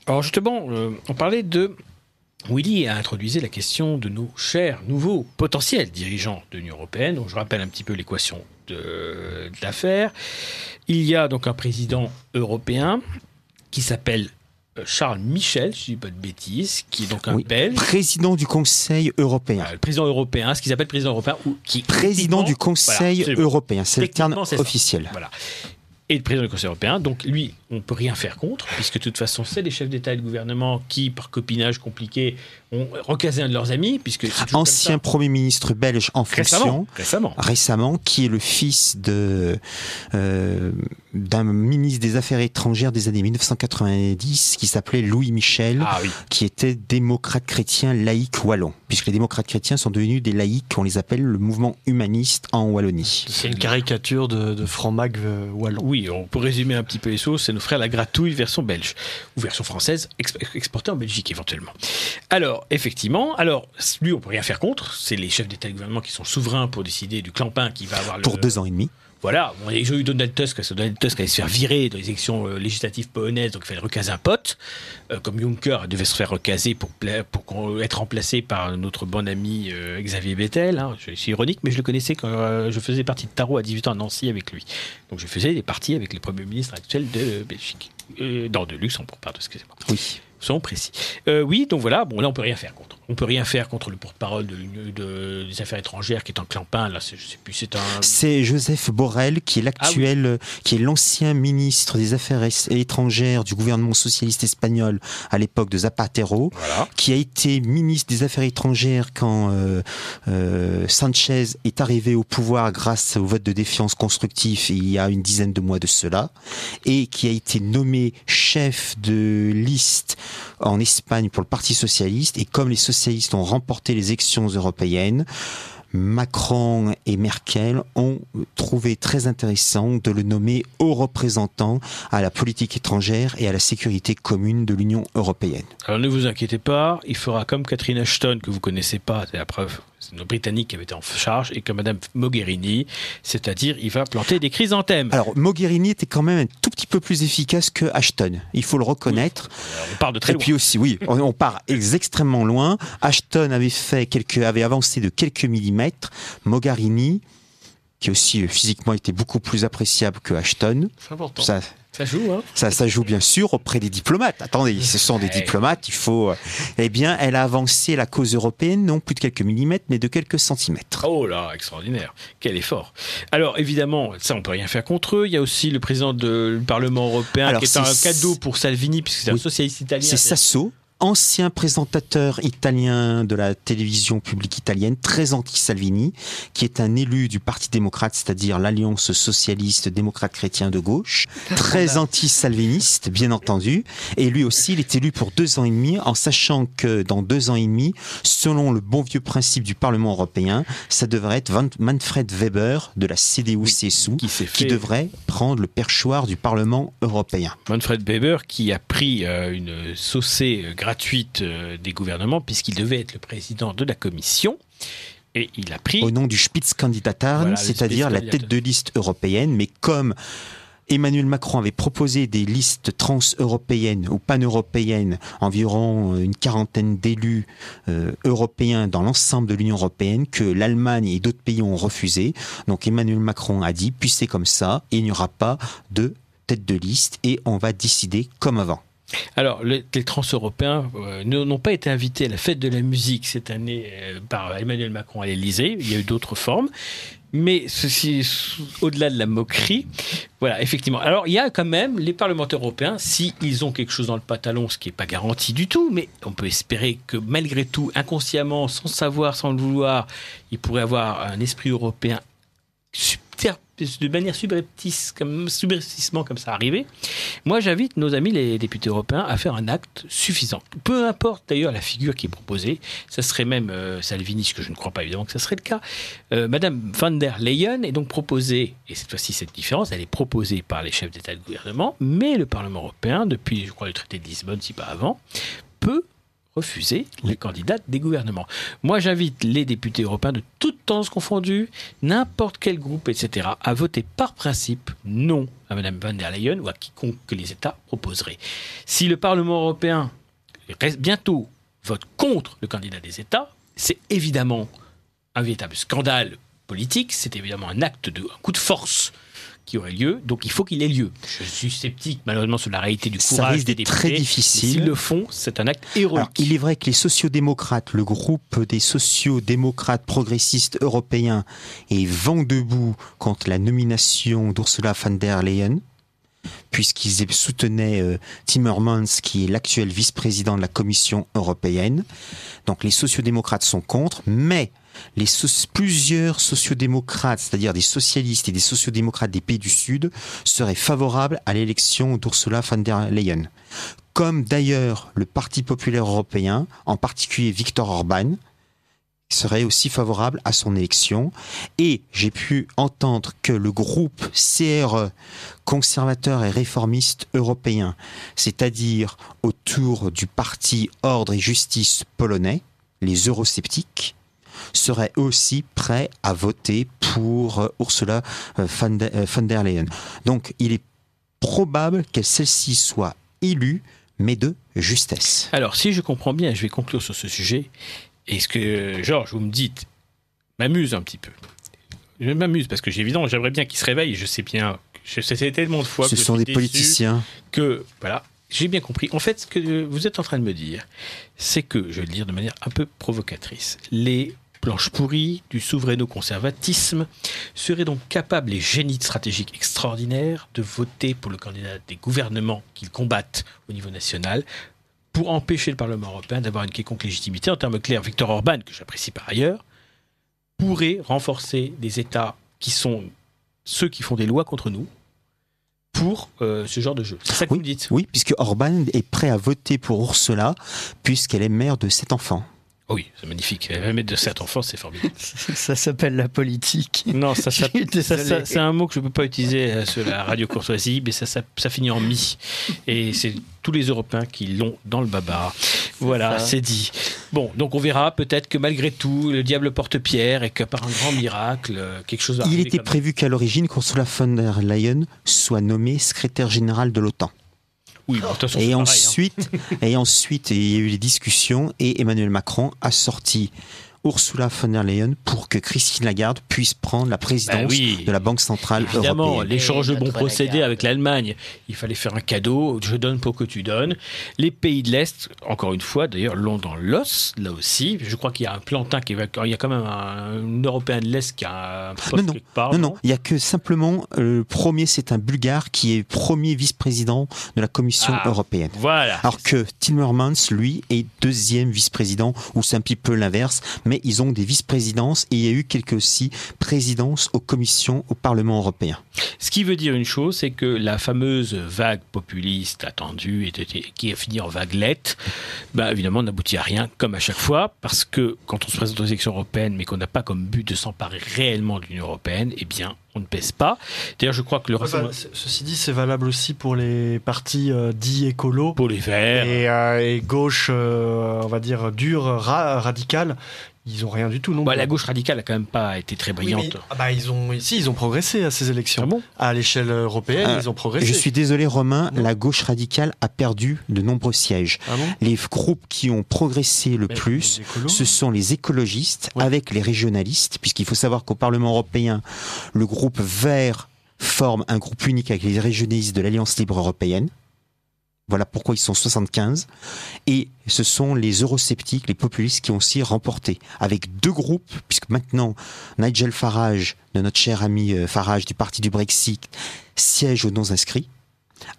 Alors justement, euh, on parlait de... Willy a introduit la question de nos chers nouveaux potentiels dirigeants de l'Union européenne. Donc, je rappelle un petit peu l'équation de, de l'affaire. Il y a donc un président européen qui s'appelle euh, Charles Michel, je ne dis pas de bêtises, qui est donc un Oui. Belge. Président du Conseil européen. Le président européen, ce qu'ils appellent président européen, ou qui Président du Conseil voilà, européen, c'est le terme officiel. Voilà. Et le président du Conseil européen, donc lui, on peut rien faire contre, puisque de toute façon, c'est les chefs d'État et de gouvernement qui, par copinage compliqué, ont recasé un de leurs amis, puisque Ancien Premier ministre belge en fonction. récemment. récemment, qui est le fils de euh, d'un ministre des Affaires étrangères des années 1990, qui s'appelait Louis Michel, Ah oui. qui était démocrate chrétien laïque wallon, puisque les démocrates chrétiens sont devenus des laïcs, on les appelle le mouvement humaniste en Wallonie. C'est une caricature de, de franc-mac euh, wallon. Oui, on peut résumer un petit peu les choses. C'est nos frères la gratouille version belge ou version française ex- exportée en Belgique éventuellement. Alors, effectivement, alors lui, on peut rien faire contre. C'est les chefs d'État et de gouvernement qui sont souverains pour décider du clampin qui va avoir le, Pour deux ans et demi. Voilà, bon, ils ont eu Donald Tusk, parce que Donald Tusk allait se faire virer dans les élections euh, législatives polonaises, donc il fallait recaser un pote, euh, comme Juncker devait se faire recaser pour, être remplacé par notre bon ami euh, Xavier Bettel. hein. Je suis ironique, mais je le connaissais quand euh, je faisais partie de Tarot à 18 ans à Nancy avec lui. Donc je faisais des parties avec le Premier ministre actuel de Belgique. Non, de Luxembourg, pardon, excusez-moi. Oui. Euh, oui, donc voilà, bon là on peut rien faire contre. On peut rien faire contre le porte-parole de des Affaires étrangères qui est en clampin. Là, c'est- je sais plus, c'est un. C'est Joseph Borrell, qui est l'actuel, qui est l'ancien ministre des Affaires es- étrangères du gouvernement socialiste espagnol à l'époque de Zapatero, Voilà. qui a été ministre des Affaires étrangères quand euh, euh, Sanchez est arrivé au pouvoir grâce au vote de défiance constructif il y a une dizaine de mois de cela, et qui a été nommé chef de liste en Espagne pour le Parti socialiste. Et comme les socialistes ont remporté les élections européennes, Macron et Merkel ont trouvé très intéressant de le nommer haut représentant à la politique étrangère et à la sécurité commune de l'Union européenne. Alors ne vous inquiétez pas, il fera comme Catherine Ashton, que vous connaissez pas, c'est la preuve, Britannique qui avait été en charge, et comme Madame Mogherini, c'est-à-dire il va planter des chrysanthèmes. Alors Mogherini était quand même un tout petit peu plus efficace que Ashton, il faut le reconnaître. On part de très Et loin. puis aussi, oui, on, on part ex- extrêmement loin. Ashton avait fait quelques, avait avancé de quelques millimètres. Mogherini, qui aussi euh, physiquement était beaucoup plus appréciable que Ashton, C'est important. ça, Ça joue, hein Ça, ça joue bien sûr auprès des diplomates. Attendez, ce sont des diplomates, il faut. euh, Eh bien, elle a avancé la cause européenne non plus de quelques millimètres, mais de quelques centimètres. Oh là, extraordinaire. Quel effort. Alors, évidemment, ça, on peut rien faire contre eux. Il y a aussi le président de- du Parlement européen Alors, qui est un cadeau pour Salvini, puisque c'est un Oui. socialiste italien. C'est Sasso, ancien présentateur italien de la télévision publique italienne, très anti-Salvini, qui est un élu du Parti démocrate, c'est-à-dire l'Alliance socialiste démocrate chrétien de gauche, très anti-salviniste, bien entendu, et lui aussi, il est élu pour deux ans et demi, en sachant que dans deux ans et demi, selon le bon vieux principe du Parlement européen, ça devrait être Manfred Weber de la CDU-CSU Qui devrait prendre le perchoir du Parlement européen. Manfred Weber qui a pris euh, une saucée euh, gratuite euh, des gouvernements puisqu'il devait être le président de la commission et il a pris au nom du Voilà, le c'est-à-dire la tête de liste européenne, mais comme Emmanuel Macron avait proposé des listes trans-européennes ou pan-européennes, environ une quarantaine d'élus euh, européens dans l'ensemble de l'Union européenne, que l'Allemagne et d'autres pays ont refusé. Donc Emmanuel Macron a dit, puis c'est comme ça, il n'y aura pas de tête de liste et on va décider comme avant. Alors, les, trans-européens euh, n'ont pas été invités à la fête de la musique cette année euh, par Emmanuel Macron à l'Élysée. Il y a eu d'autres formes. Mais ceci, au-delà de la moquerie, voilà, effectivement. Alors, il y a quand même les parlementaires européens, s'ils ont quelque chose dans le pantalon, ce qui n'est pas garanti du tout, mais on peut espérer que malgré tout, inconsciemment, sans savoir, sans le vouloir, ils pourraient avoir un esprit européen subter- de manière subreptice, comme, subrepticement comme ça arrivé. Moi, j'invite nos amis les députés européens à faire un acte suffisant. Peu importe d'ailleurs la figure qui est proposée, ça serait même euh, Salvini, ce que je ne crois pas évidemment que ça serait le cas. Euh, Madame van der Leyen est donc proposée, et cette fois-ci cette différence, elle est proposée par les chefs d'État et de gouvernement, mais le Parlement européen, depuis je crois le traité de Lisbonne, si pas avant, peut refuser les candidats des gouvernements. Moi, j'invite les députés européens de toutes tendances confondues, n'importe quel groupe, etc., à voter par principe non à Mme van der Leyen ou à quiconque que les États proposeraient. Si le Parlement européen reste bientôt vote contre le candidat des États, c'est évidemment un véritable scandale politique, c'est évidemment un acte de un coup de force qui aurait lieu, donc il faut qu'il ait lieu. Je suis sceptique malheureusement sur la réalité du Ça courage risque des d'être très députés. difficile. S'ils le font, c'est un acte héroïque. Alors, il est vrai que les sociodémocrates, le groupe des sociodémocrates progressistes européens, est vent debout contre la nomination d'Ursula von der Leyen, puisqu'ils soutenaient euh, Timmermans, qui est l'actuel vice-président de la Commission européenne. Donc les sociodémocrates sont contre, mais les plusieurs sociodémocrates, c'est-à-dire des socialistes et des sociodémocrates des pays du Sud, seraient favorables à l'élection d'Ursula von der Leyen comme d'ailleurs le Parti populaire européen, en particulier Viktor Orban, serait aussi favorable à son élection. Et j'ai pu entendre que le groupe CRE, conservateur et réformiste européen, c'est-à-dire autour du parti Ordre et Justice polonais, les eurosceptiques, seraient aussi prêts à voter pour euh, Ursula euh, von der- euh, von der Leyen. Donc il est probable que celle-ci soit élue, mais de justesse. Alors, si je comprends bien, je vais conclure sur ce sujet. Et ce que, Georges, vous me dites, m'amuse un petit peu. Je m'amuse parce que évidemment, j'aimerais bien qu'ils se réveillent. Je sais bien, je sais tellement de fois Ce que sont des politiciens. que voilà, j'ai bien compris. En fait, ce que vous êtes en train de me dire, c'est que, je vais le dire de manière un peu provocatrice, les planches pourries du souveraino-conservatisme seraient donc capables, les génies stratégiques extraordinaires, de voter pour le candidat des gouvernements qu'ils combattent au niveau national pour empêcher le Parlement européen d'avoir une quelconque légitimité. En termes clairs, Viktor Orban, que j'apprécie par ailleurs, pourrait renforcer des États qui sont ceux qui font des lois contre nous pour euh, ce genre de jeu. C'est ça que vous me dites Oui, puisque Orban est prêt à voter pour Ursula, puisqu'elle est mère de sept enfants. Oui, c'est magnifique. Elle va mettre de sept enfants, c'est formidable. Ça s'appelle la politique. Non, ça, ça- c'est un mot que je ne peux pas utiliser euh, sur la radio courtoisie, mais ça, ça, ça finit en mi. Et c'est tous les Européens qui l'ont dans le baba. Voilà, c'est dit. Bon, donc on verra peut-être que malgré tout, le diable porte pierre et que par un grand miracle, euh, quelque chose va Il était prévu qu'à l'origine, qu'Ursula von der Leyen soit nommée secrétaire générale de l'OTAN. Oui, bon, façon, Et pareil, hein. ensuite, et ensuite, il y a eu les discussions et Emmanuel Macron a sorti Ursula von der Leyen pour que Christine Lagarde puisse prendre la présidence Bah oui. de la Banque Centrale Évidemment, Européenne. l'échange de bons procédés avec l'Allemagne, il fallait faire un cadeau, je donne pour que tu donnes. Les pays de l'Est, encore une fois, d'ailleurs, l'ont dans l'os, là aussi. Je crois qu'il y a un plantain qui va. Il y a quand même un, un Européen de l'Est qui a un poste Non, non. part. Non, non, il n'y a que simplement euh, le premier, c'est un Bulgare qui est premier vice-président de la Commission Ah. européenne. Voilà. Alors que Timmermans, lui, est deuxième vice-président, ou c'est un petit peu l'inverse, mais ils ont des vice-présidences et il y a eu quelques aussi présidences aux commissions au Parlement européen. Ce qui veut dire une chose, c'est que la fameuse vague populiste attendue, et qui a fini en vaguelette, bah, évidemment, n'aboutit à rien, comme à chaque fois, parce que quand on se présente aux élections européennes, mais qu'on n'a pas comme but de s'emparer réellement de l'Union européenne, eh bien, on ne pèse pas. D'ailleurs, je crois que le Rassemblement c- ceci dit, c'est valable aussi pour les partis euh, dits écolos. pour les Verts, Et, euh, et gauche, euh, on va dire, dure, ra- radicale, ils ont rien du tout. Non bah, la gauche radicale a quand même pas été très Oui, brillante. mais- ah bah, ils ont, si, ils ont progressé à ces élections. Ah bon À l'échelle européenne, Ah, ils ont progressé. Je suis désolé, Romain, Non. la gauche radicale a perdu de nombreux sièges. Ah bon Les groupes qui ont progressé le Mais plus, ce sont les écologistes avec les régionalistes, puisqu'il faut savoir qu'au Parlement européen, le groupe vert forme un groupe unique avec les régionalistes de l'Alliance libre européenne. Voilà pourquoi ils sont 75. Et ce sont les eurosceptiques, les populistes qui ont aussi remporté. Avec deux groupes, puisque maintenant Nigel Farage, de notre cher ami euh, Farage du parti du Brexit, siège aux non-inscrits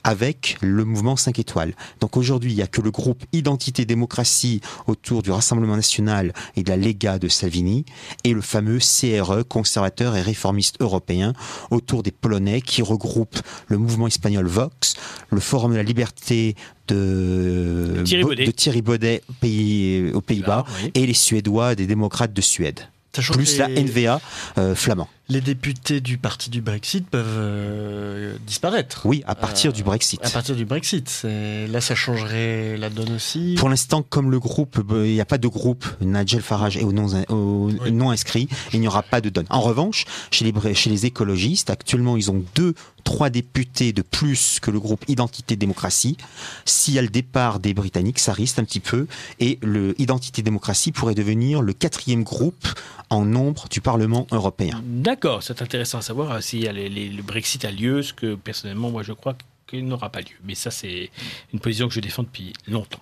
avec le mouvement 5 étoiles. Donc aujourd'hui, il n'y a que le groupe Identité Démocratie autour du Rassemblement national et de la Lega de Salvini et le fameux CRE, conservateur et réformiste européen, autour des Polonais qui regroupe le mouvement espagnol Vox, le Forum de la liberté de Thierry Baudet. de Thierry Baudet pays- aux Pays-Bas oui. et les Suédois des démocrates de Suède. Sachant Plus la NVA euh, flamand. Les députés du parti du Brexit peuvent euh, disparaître. Oui, à partir Euh, du Brexit. À partir du Brexit. Là, ça changerait la donne aussi. Pour l'instant, comme le groupe, euh, il n'y a pas de groupe, Nigel Farage est au non, au Oui. non inscrit, il n'y aura pas de donne. En revanche, chez les, Bre- chez les écologistes, actuellement, ils ont deux, trois députés de plus que le groupe Identité Démocratie. S'il y a le départ des Britanniques, ça risque un petit peu, et le Identité Démocratie pourrait devenir le quatrième groupe en nombre du Parlement européen. D'accord, c'est intéressant à savoir euh, si les- les- le Brexit a lieu, ce que personnellement, moi, je crois qu'il n'aura pas lieu. Mais ça, c'est une position que je défends depuis longtemps.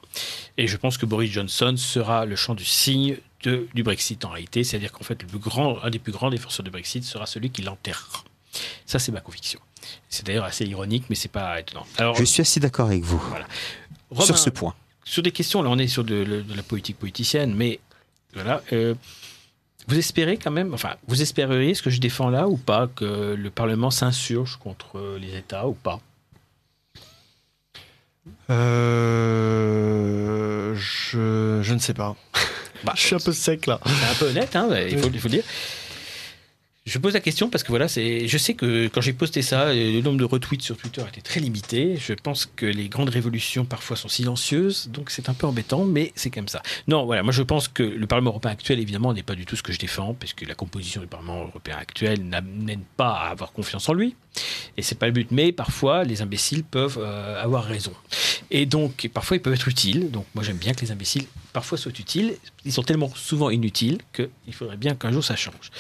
Et je pense que Boris Johnson sera le champ du signe de, du Brexit en réalité, c'est-à-dire qu'en fait, le plus grand, un des plus grands défenseurs du Brexit sera celui qui l'enterrera. Ça, c'est ma conviction. C'est d'ailleurs assez ironique, mais c'est pas étonnant. Alors, Je suis assez d'accord avec vous sur ce point. sur des questions, là on est sur de la politique politicienne, mais voilà. euh, vous espérez quand même, enfin, vous espéreriez ce que je défends là ou pas, que le Parlement s'insurge contre euh, les États ou pas? Euh, je, je ne sais pas. Bah, Je suis un peu sec là. C'est un peu honnête, hein, il, faut, il faut le dire. Je pose la question parce que voilà, c'est. Je sais que quand j'ai posté ça, euh, le nombre de retweets sur Twitter était très limité. Je pense que les grandes révolutions parfois sont silencieuses, donc c'est un peu embêtant, mais c'est comme ça. Non, voilà, moi je pense que le Parlement européen actuel, évidemment, n'est pas du tout ce que je défends, parce la composition du Parlement européen actuel n'amène pas à avoir confiance en lui, et c'est pas le but. Mais parfois, les imbéciles peuvent euh, avoir raison, et donc parfois ils peuvent être utiles. Donc moi j'aime bien que les imbéciles parfois soient utiles. Ils sont tellement souvent inutiles qu'il faudrait bien qu'un jour ça change.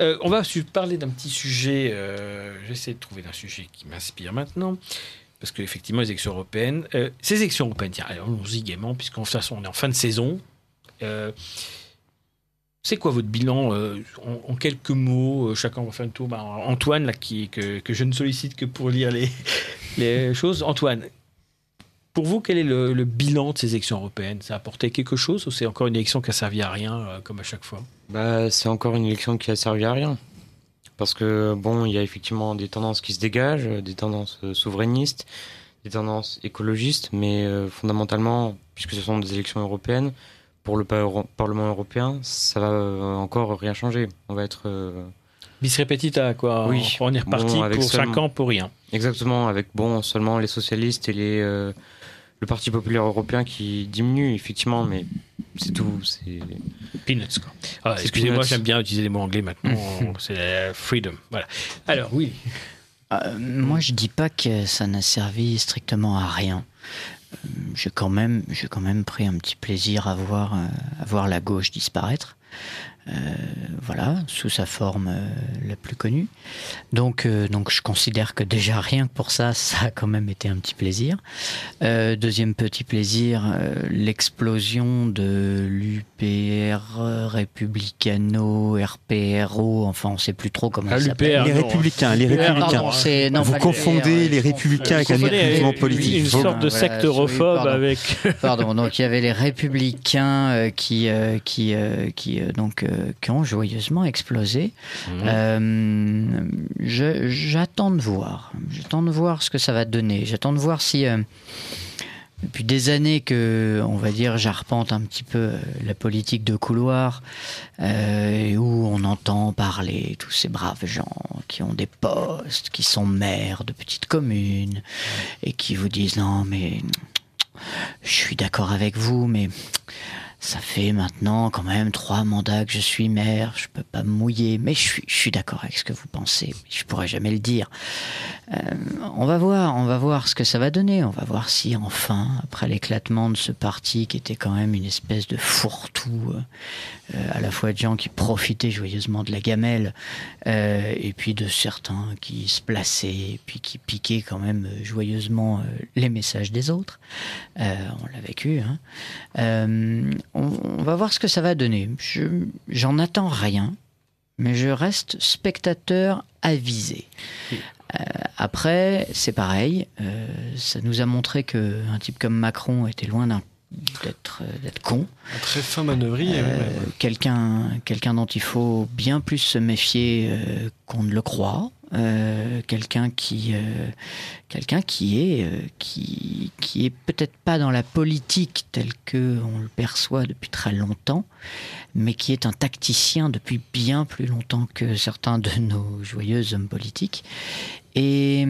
Euh, on va parler d'un petit sujet. Euh, J'essaie de trouver un sujet qui m'inspire maintenant. Parce qu'effectivement, les élections européennes. ces élections européennes, tiens, allons-y gaiement, puisqu'en on est en fin de saison. C'est quoi votre bilan euh, en, quelques mots euh, Chacun va faire un tour. Bah, Antoine, là, que, je ne sollicite que pour lire les, choses. Antoine, pour vous, quel est le, bilan de ces élections européennes? Ça a apporté quelque chose ou c'est encore une élection qui a servi à rien, euh, comme à chaque fois? Bah, c'est encore une élection qui a servi à rien. Parce que, bon, il y a effectivement des tendances qui se dégagent, des tendances souverainistes, des tendances écologistes, mais fondamentalement, puisque ce sont des élections européennes, pour le par- Parlement européen, ça va euh, encore rien changer. On va être euh, Bis repetita, quoi. Oui. On est reparti Bon, avec pour 5 seulement- ans pour rien. exactement avec, bon, seulement les socialistes et les, euh, le Parti populaire européen qui diminue, effectivement, mais c'est tout. C'est Peanuts, quoi. Ah, Excusez-moi, j'aime bien utiliser les mots anglais maintenant. c'est euh, freedom. Voilà. Alors, oui. Euh, moi, je dis pas que ça n'a servi strictement à rien. J'ai quand même, j'ai quand même pris un petit plaisir à voir, euh, à voir la gauche disparaître. Euh, voilà, sous sa forme euh, la plus connue. Donc, euh, donc je considère que déjà rien que pour ça, ça a quand même été un petit plaisir. deuxième petit plaisir, l'explosion de l'UPR républicano, RPRO, enfin on sait plus trop comment ah, ça s'appelle. Les républicains, les républicains. Vous confondez les républicains avec un mouvement politique. Une sorte de secte europhobe avec. Pardon, donc il y avait les républicains qui, qui, qui donc qui ont joyeusement explosé. Mhm. Euh, j'attends de voir. J'attends de voir ce que ça va donner. J'attends de voir si. Euh, depuis des années que, on va dire, j'arpente un petit peu euh, la politique de couloir, où on entend parler tous ces braves gens qui ont des postes, qui sont maires de petites communes, et qui vous disent non mais je suis d'accord avec vous, mais ça fait maintenant quand même trois mandats que je suis maire, je peux pas me mouiller, mais je suis, d'accord avec ce que vous pensez, je pourrais jamais le dire. Euh, on va voir, on va voir ce que ça va donner, on va voir si enfin, après l'éclatement de ce parti qui était quand même une espèce de fourre-tout, euh, à la fois de gens qui profitaient joyeusement de la gamelle, euh, et puis de certains qui se plaçaient, et puis qui piquaient quand même joyeusement les messages des autres. on l'a vécu. Hein on, va voir ce que ça va donner. J'en attends rien, mais je reste spectateur avisé. Euh, après, c'est pareil. Euh, ça nous a montré qu'un type comme Macron était loin d'être d'être con. Un très fin manœuvrier. Euh, quelqu'un quelqu'un dont il faut bien plus se méfier qu'on ne le croit. Euh, quelqu'un qui euh, quelqu'un qui est euh, qui qui est peut-être pas dans la politique telle que on le perçoit depuis très longtemps mais qui est un tacticien depuis bien plus longtemps que certains de nos joyeux hommes politiques et,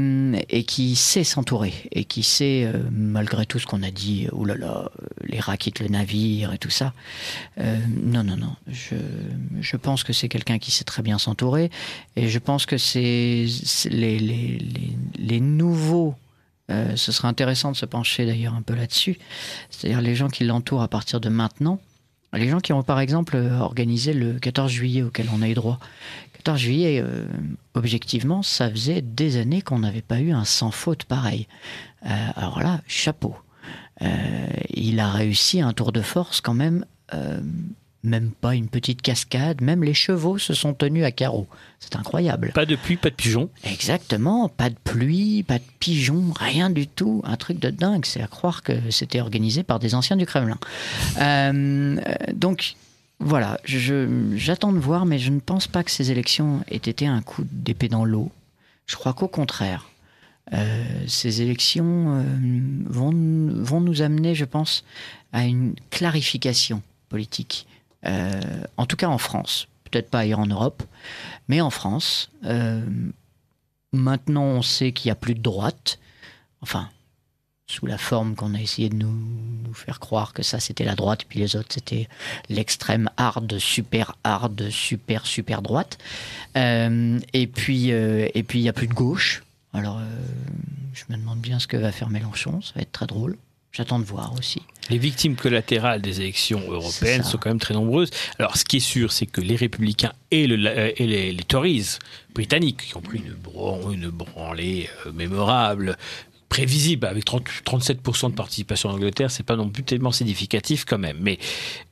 et qui sait s'entourer et qui sait, euh, malgré tout ce qu'on a dit, oh là là, les rats quittent le navire et tout ça. Euh, non, non, non. Je, je pense que c'est quelqu'un qui sait très bien s'entourer et je pense que c'est les, les, les, nouveaux euh, ce serait intéressant de se pencher d'ailleurs un peu là-dessus. C'est-à-dire les gens qui l'entourent à partir de maintenant. Les gens qui ont par exemple organisé le 14 juillet auquel on a eu droit, 14 juillet, euh, objectivement, ça faisait des années qu'on n'avait pas eu un sans faute pareil. Euh, alors là, chapeau. Euh, il a réussi un tour de force quand même, même pas une petite cascade, même les chevaux se sont tenus à carreau. C'est incroyable. Pas de pluie, pas de pigeons. Exactement, pas de pluie, pas de pigeons, rien du tout. Un truc de dingue, c'est à croire que c'était organisé par des anciens du Kremlin. donc, voilà, j'attends de voir, mais je ne pense pas que ces élections aient été un coup d'épée dans l'eau. Je crois qu'au contraire, euh, ces élections euh, vont, vont, nous amener, je pense, à une clarification politique. Euh, en tout cas en France, peut-être pas ailleurs en Europe, mais en France. maintenant, on sait qu'il n'y a plus de droite. Enfin, sous la forme qu'on a essayé de nous, faire croire que ça c'était la droite, puis les autres c'était l'extrême hard, super hard, super super droite. Euh, et puis euh, et puis il y a plus de gauche. Alors euh, je me demande bien ce que va faire Mélenchon, ça va être très drôle. J'attends de voir aussi. Les victimes collatérales des élections européennes sont quand même très nombreuses. Alors, ce qui est sûr, c'est que les républicains et, le, et les, Tories britanniques, qui ont pris une, une branlée mémorable prévisible avec 37% de participation en Angleterre, c'est pas non plus tellement significatif quand même. Mais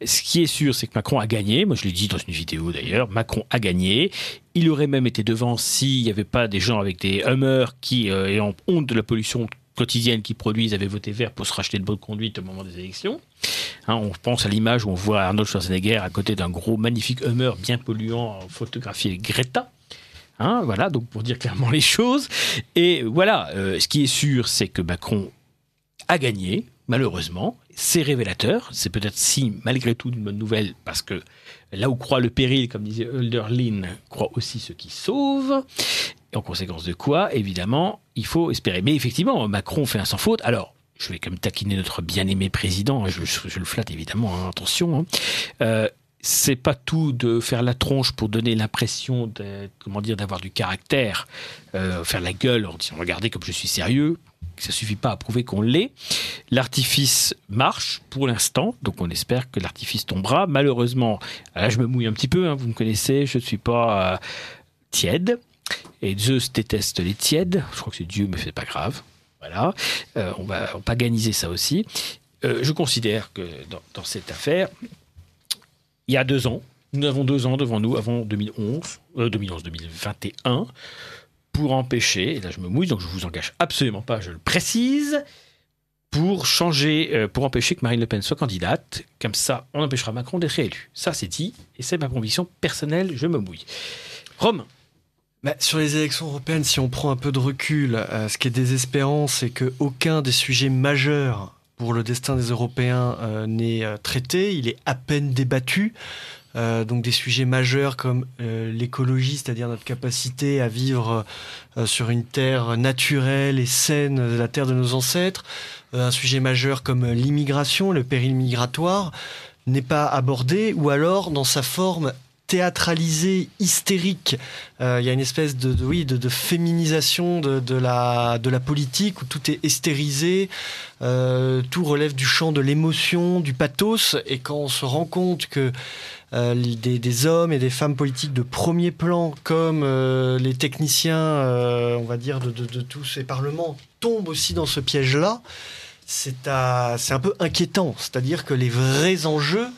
ce qui est sûr, c'est que Macron a gagné. Moi, je l'ai dit dans une vidéo d'ailleurs. Macron a gagné. Il aurait même été devant s'il n'y avait pas des gens avec des Hummers qui, euh, ayant honte de la pollution quotidienne qu'ils produisent, avaient voté vert pour se racheter de bonne conduite au moment des élections. Hein, on pense à l'image où on voit Arnold Schwarzenegger à côté d'un gros magnifique Hummer bien polluant photographié Greta. Hein, voilà, donc pour dire clairement les choses. Et voilà, euh, ce qui est sûr, c'est que Macron a gagné, malheureusement. C'est révélateur. C'est peut-être si, malgré tout, une bonne nouvelle, parce que là où croit le péril, comme disait Hölderlin, croit aussi ce qui sauve. Et en conséquence de quoi, évidemment, il faut espérer. Mais effectivement, Macron fait un sans faute. Alors, je vais même taquiner notre bien-aimé président, hein, je, le flatte évidemment, hein, attention. Euh, c'est pas tout de faire la tronche pour donner l'impression comment dire d'avoir du caractère, euh, faire la gueule en disant regardez comme je suis sérieux. Ça suffit pas à prouver qu'on l'est. L'artifice marche pour l'instant, donc on espère que l'artifice tombera. Malheureusement, là je me mouille un petit peu. hein, vous me connaissez, je ne suis pas euh, tiède. Et Zeus déteste les tièdes. Je crois que c'est Dieu, mais c'est pas grave. Voilà. Euh, on va paganiser ça aussi. Je considère que dans cette affaire, il y a deux ans, nous avons deux ans devant nous, avant 2011, euh, 2011, 2021, pour empêcher, et là je me mouille, donc je vous engage absolument pas, je le précise, pour changer, euh, pour empêcher que Marine Le Pen soit candidate. Comme ça, on empêchera Macron d'être réélu. Ça, c'est dit, et c'est ma conviction personnelle, je me mouille. Rome, Bah, sur les élections européennes, si on prend un peu de recul, euh, ce qui est désespérant, c'est qu'aucun des sujets majeurs pour le destin des Européens euh, n'est euh, traité. Il est à peine débattu. Euh, donc des sujets majeurs comme euh, l'écologie, c'est-à-dire notre capacité à vivre sur une terre naturelle et saine, la terre de nos ancêtres. Un sujet majeur comme l'immigration, le péril migratoire, n'est pas abordé, ou alors dans sa forme théâtralisée, hystérique. Euh, Il y a une espèce de, oui, de, féminisation de, la, de la politique où tout est hystérisé, euh, tout relève du champ de l'émotion, du pathos, et quand on se rend compte que euh, des, hommes et des femmes politiques de premier plan, comme les techniciens, on va dire, de, de- tous ces parlements, tombent aussi dans ce piège-là, c'est un peu inquiétant. C'est-à-dire que les vrais enjeux,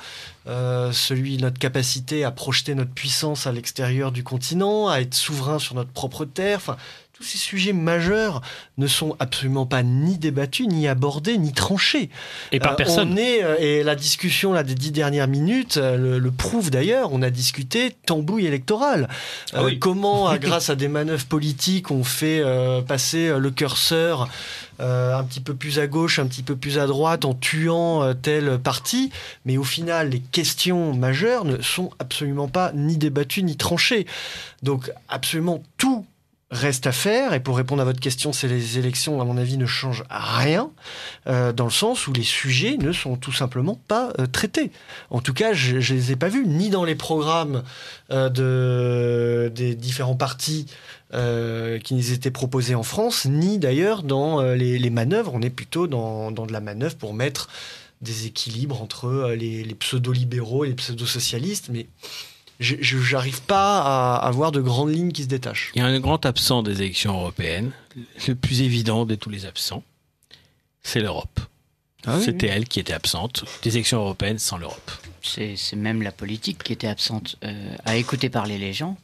euh, celui de notre capacité à projeter notre puissance à l'extérieur du continent, à être souverain sur notre propre terre, enfin, tous ces sujets majeurs ne sont absolument pas ni débattus, ni abordés, ni tranchés. et par Euh, personne. On est, euh, et la discussion là, des dix dernières minutes euh, le, le prouve d'ailleurs. On a discuté tambouille électorale. Ah oui. Comment, grâce à des manœuvres politiques, on fait passer le curseur un petit peu plus à gauche, un petit peu plus à droite, en tuant euh, tel parti. Mais au final, les questions majeures ne sont absolument pas ni débattues ni tranchées. Donc, absolument tout reste à faire. Et pour répondre à votre question, c'est les élections, à mon avis, ne changent rien, euh, dans le sens où les sujets ne sont tout simplement pas euh, traités. En tout cas, je, je les ai pas vus, ni dans les programmes euh, de, des différents partis qui nous étaient proposés en France, ni d'ailleurs dans les, manœuvres. On est plutôt dans, de la manœuvre pour mettre des équilibres entre les, les pseudo-libéraux et les pseudo-socialistes, mais je n'arrive pas à avoir de grandes lignes qui se détachent. Il y a un grand absent des élections européennes, le plus évident de tous les absents, c'est l'Europe. C'était elle qui était absente des élections européennes sans l'Europe. C'est c'est même la politique qui était absente. Euh, à écouter parler les gens.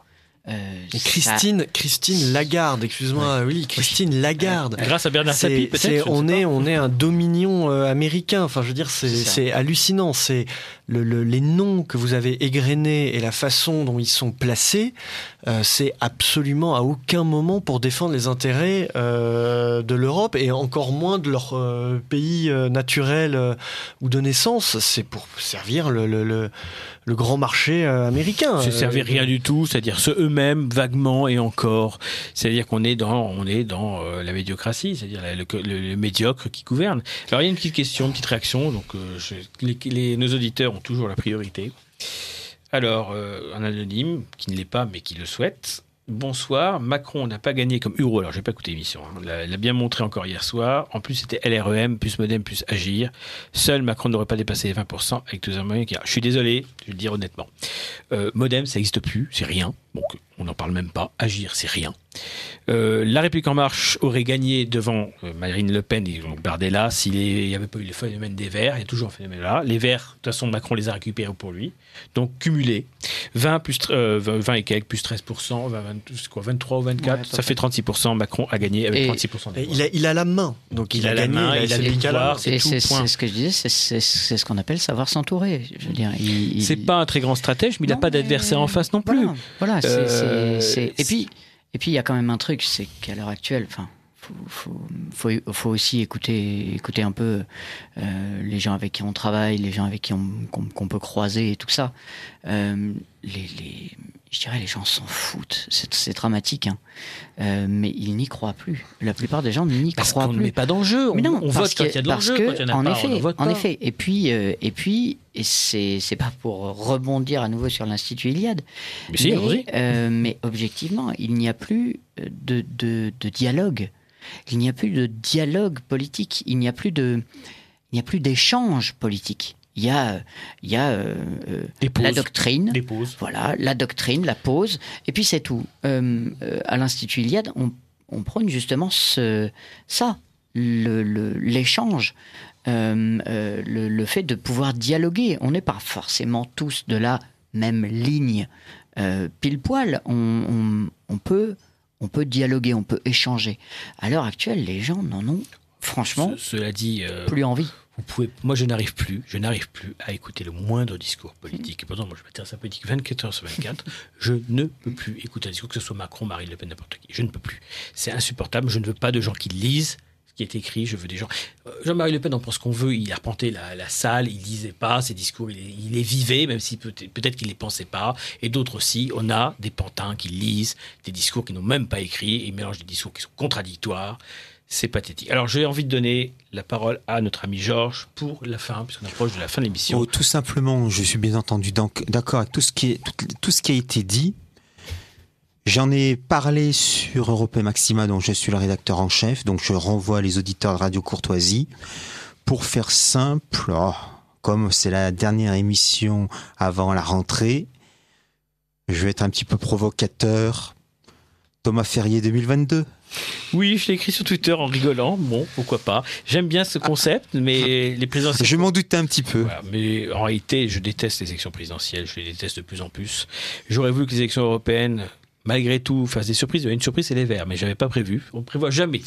Euh, ça- Christine, Christine Lagarde, excuse-moi, oui, Christine Lagarde. Grâce à Bernard Tapie, peut-être on est, pas. on est un dominion euh, américain. Enfin, je veux dire, c'est hallucinant. C'est le, le- les noms que vous avez égrenés et la façon dont ils sont placés. euh, c'est absolument à aucun moment pour défendre les intérêts euh, de l'Europe et encore moins de leur euh, pays euh, naturel euh, ou de naissance. C'est pour servir le, le- le- grand marché euh, américain. C'est Euh, servir rien du tout, c'est-à-dire ce eux-mêmes vaguement et encore. C'est-à-dire qu'on est dans, on est dans euh, la médiocratie, c'est-à-dire le, le- le médiocre qui gouverne. Alors il y a une petite question, une petite réaction. Donc je- les, les- nos auditeurs ont toujours la priorité. Alors euh, un anonyme qui ne l'est pas mais qui le souhaite. Bonsoir, Macron n'a pas gagné comme Euro. Alors, j'ai pas écouté l'émission. hein. L'a bien montré encore hier soir. En plus, c'était LREM, plus Modem, plus Agir. Seul Macron n'aurait pas dépassé les 20% avec tous les moyens qu'il y a. Je suis désolé, je vais le dire honnêtement. Euh, Modem, ça n'existe plus, c'est rien. Donc, on n'en parle même pas. Agir, c'est rien. Euh, la République en marche aurait gagné devant euh, Marine Le Pen et donc Bardella s'il n'y avait pas eu le phénomène des Verts. Il y a toujours un phénomène là. Les Verts, de toute façon, Macron les a récupérés pour lui. Donc, cumulé. 20, plus, euh, 20 et quelques, plus 13%, 20, 20, c'est quoi, 23 ou 24, Ouais, ça fait 36%. Macron a gagné avec Et- 36% des Et voix. il, a, il a la main, donc il, Il a, a la gagné. main, il a c'est le pouvoir, c'est tout, c'est ce que je disais, c'est- ce qu'on appelle savoir s'entourer. Je veux dire, il- il- C'est pas un très grand stratège, mais il n'a pas mais d'adversaire en face non plus. Voilà, voilà, c'est- Euh, Et puis, et puis il y a quand même un truc, c'est qu'à l'heure actuelle, enfin, faut, faut, faut, faut aussi écouter, écouter un peu euh, les gens avec qui on travaille, les gens avec qui on qu'on peut croiser et tout ça. Euh, les, les, je dirais les gens s'en foutent. C'est dramatique, hein. Euh, mais ils n'y croient plus. La plupart des gens n'y Parce croient qu'on ne plus. met pas d'enjeu. On, Mais non, on parce vote quand que- il y a de parce l'enjeu. que, Quand il n'y en a en pas, effet, on ne vote en pas. effet. Et puis, euh, et puis, et c'est pas pour rebondir à nouveau sur l'institut Iliade, Mais si, mais, vas-y. euh, mais objectivement, il n'y a plus de, de, de dialogue. Il n'y a plus de dialogue politique. Il n'y a plus de, il n'y a plus d'échange politique. Il y a, il y a euh, euh, la doctrine. Des. Voilà, la doctrine, la pause, et puis c'est tout. Euh, euh, à l'Institut Iliade, on, on prône justement ce, ça, le- le- l'échange, le, le fait de pouvoir dialoguer. On n'est pas forcément tous de la même ligne pile poil. On, on- on peut, on peut dialoguer, on peut échanger. À l'heure actuelle, les gens n'en ont franchement Ce- cela dit, euh, plus envie. Vous pouvez, moi je n'arrive plus, je n'arrive plus à écouter le moindre discours politique. Et pourtant, moi je m'intéresse à la politique 24 heures sur 24. je ne peux plus écouter un discours, que ce soit Macron, Marine Le Pen, n'importe qui. Je ne peux plus. C'est insupportable. Je ne veux pas de gens qui lisent ce qui est écrit. Je veux des gens. Euh, Jean-Marie Le Pen en pense qu'on veut. Il a arpenté la, la salle. Il lisait pas ses discours. Il, les- vivait, même si peut-être peut-être qu'il les pensait pas. Et d'autres aussi. On a des pantins qui lisent des discours qu'ils n'ont même pas écrits. Et ils mélangent des discours qui sont contradictoires. C'est pathétique. Alors, j'ai envie de donner la parole à notre ami Georges pour la fin, puisqu'on approche de la fin de l'émission. Oh, tout simplement, je suis bien entendu d'accord avec tout ce qui est tout, ce qui a été dit. J'en ai parlé sur Europe Maxima, dont je suis le rédacteur en chef, donc je renvoie les auditeurs de Radio Courtoisie. Pour faire simple, oh, comme c'est la dernière émission avant la rentrée, je vais être un petit peu provocateur. Thomas Ferrier 2022. Oui, je l'ai écrit sur Twitter en rigolant. Bon, pourquoi pas. J'aime bien ce concept, mais les présidentielles. Je m'en doutais un petit peu. Voilà, mais en réalité, je déteste les élections présidentielles, je les déteste de plus en plus. J'aurais voulu que les élections européennes, malgré tout, fassent des surprises. Il y a une surprise, c'est les Verts, mais j'avais pas prévu. On prévoit jamais.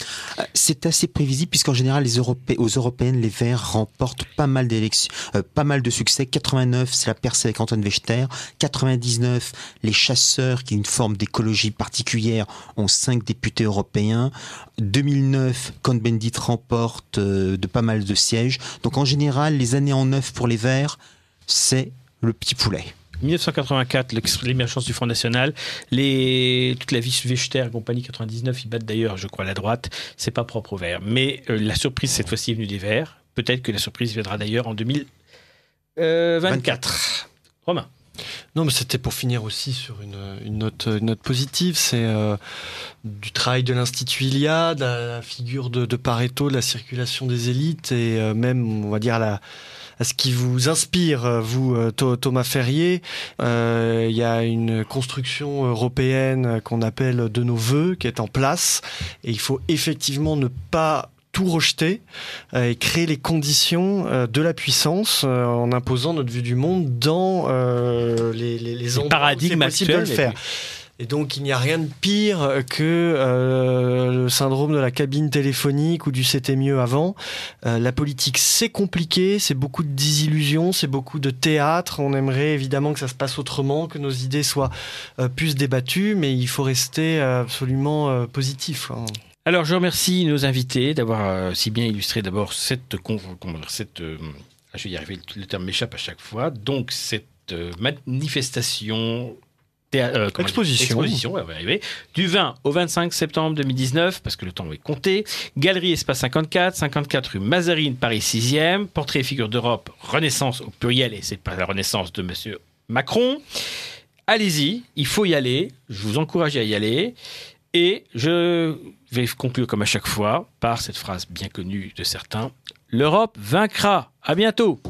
C'est assez prévisible puisqu'en général, les aux européennes, les Verts remportent pas mal d'élections, euh, pas mal de succès. 89, c'est la percée avec Antoine Wechter. 99, les chasseurs, qui est une forme d'écologie particulière, ont cinq députés européens. 2009, Cohn-Bendit remporte euh, de pas mal de sièges. Donc en général, les années en neuf pour les Verts, c'est le petit poulet. 1984, l'ex- l'émergence du Front National, les, toute la vie Wechter et compagnie 99, ils battent d'ailleurs, je crois, la droite. C'est pas propre aux Verts. Mais euh, la surprise, cette fois-ci, est venue des Verts. Peut-être que la surprise viendra d'ailleurs en 2024. Romain. Non, mais c'était pour finir aussi sur une, une note, une note positive. C'est euh, du travail de l'Institut Iliade, la, la figure de, de Pareto, de la circulation des élites et euh, même, on va dire, la, à ce qui vous inspire, euh, vous, euh, Tho- Thomas Ferrier. Euh, Il y a une construction européenne qu'on appelle de nos voeux qui est en place et il faut effectivement ne pas tout rejeter euh, et créer les conditions euh, de la puissance euh, en imposant notre vue du monde dans euh, les, les, les endroits où paradigme c'est possible de le faire. Et donc il n'y a rien de pire que euh, le syndrome de la cabine téléphonique ou du c'était mieux avant. Euh, la politique c'est compliqué, c'est beaucoup de désillusions, c'est beaucoup de théâtre. On aimerait évidemment que ça se passe autrement, que nos idées soient euh, plus débattues, mais il faut rester absolument positif. hein. Alors, je remercie nos invités d'avoir si bien illustré d'abord cette, ah, je vais y arriver, le terme m'échappe à chaque fois. Donc, cette manifestation. Euh, Exposition. exposition ouais. Du 20 au 25 septembre 2019, parce que le temps est compté. Galerie Espace 54, 54 rue Mazarine, Paris 6e. Portrait et figure d'Europe, Renaissance au pluriel, et c'est pas la Renaissance de Monsieur Macron. Allez-y, il faut y aller. Je vous encourage à y aller. Et je vais conclure comme à chaque fois par cette phrase bien connue de certains. L'Europe vaincra. À bientôt.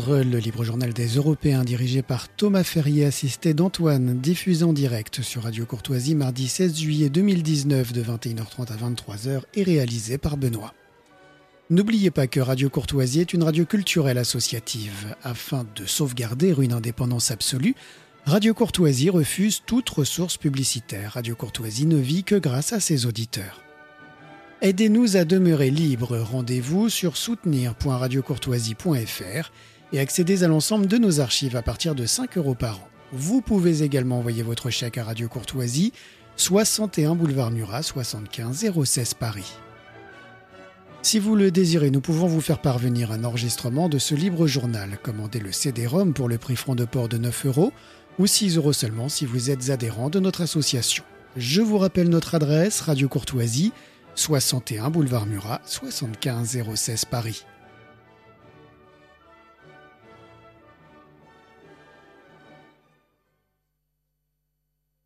Le libre journal des Européens dirigé par Thomas Ferrier, assisté d'Antoine, diffusé en direct sur Radio Courtoisie mardi 16 juillet 2019 de 21h30 à 23h et réalisé par Benoît. N'oubliez pas que Radio Courtoisie est une radio culturelle associative. Afin de sauvegarder une indépendance absolue, Radio Courtoisie refuse toute ressource publicitaire. Radio Courtoisie ne vit que grâce à ses auditeurs. Aidez-nous à demeurer libres. Rendez-vous sur soutenir.radiocourtoisie.fr et accédez à l'ensemble de nos archives à partir de 5 euros par an. Vous pouvez également envoyer votre chèque à Radio Courtoisie, 61 boulevard Murat, 75 016 Paris. Si vous le désirez, nous pouvons vous faire parvenir un enregistrement de ce libre journal. Commandez le CD-ROM pour le prix franc de port de 9 euros ou 6 euros seulement si vous êtes adhérent de notre association. Je vous rappelle notre adresse, Radio Courtoisie, 61 boulevard Murat, 75 016 Paris.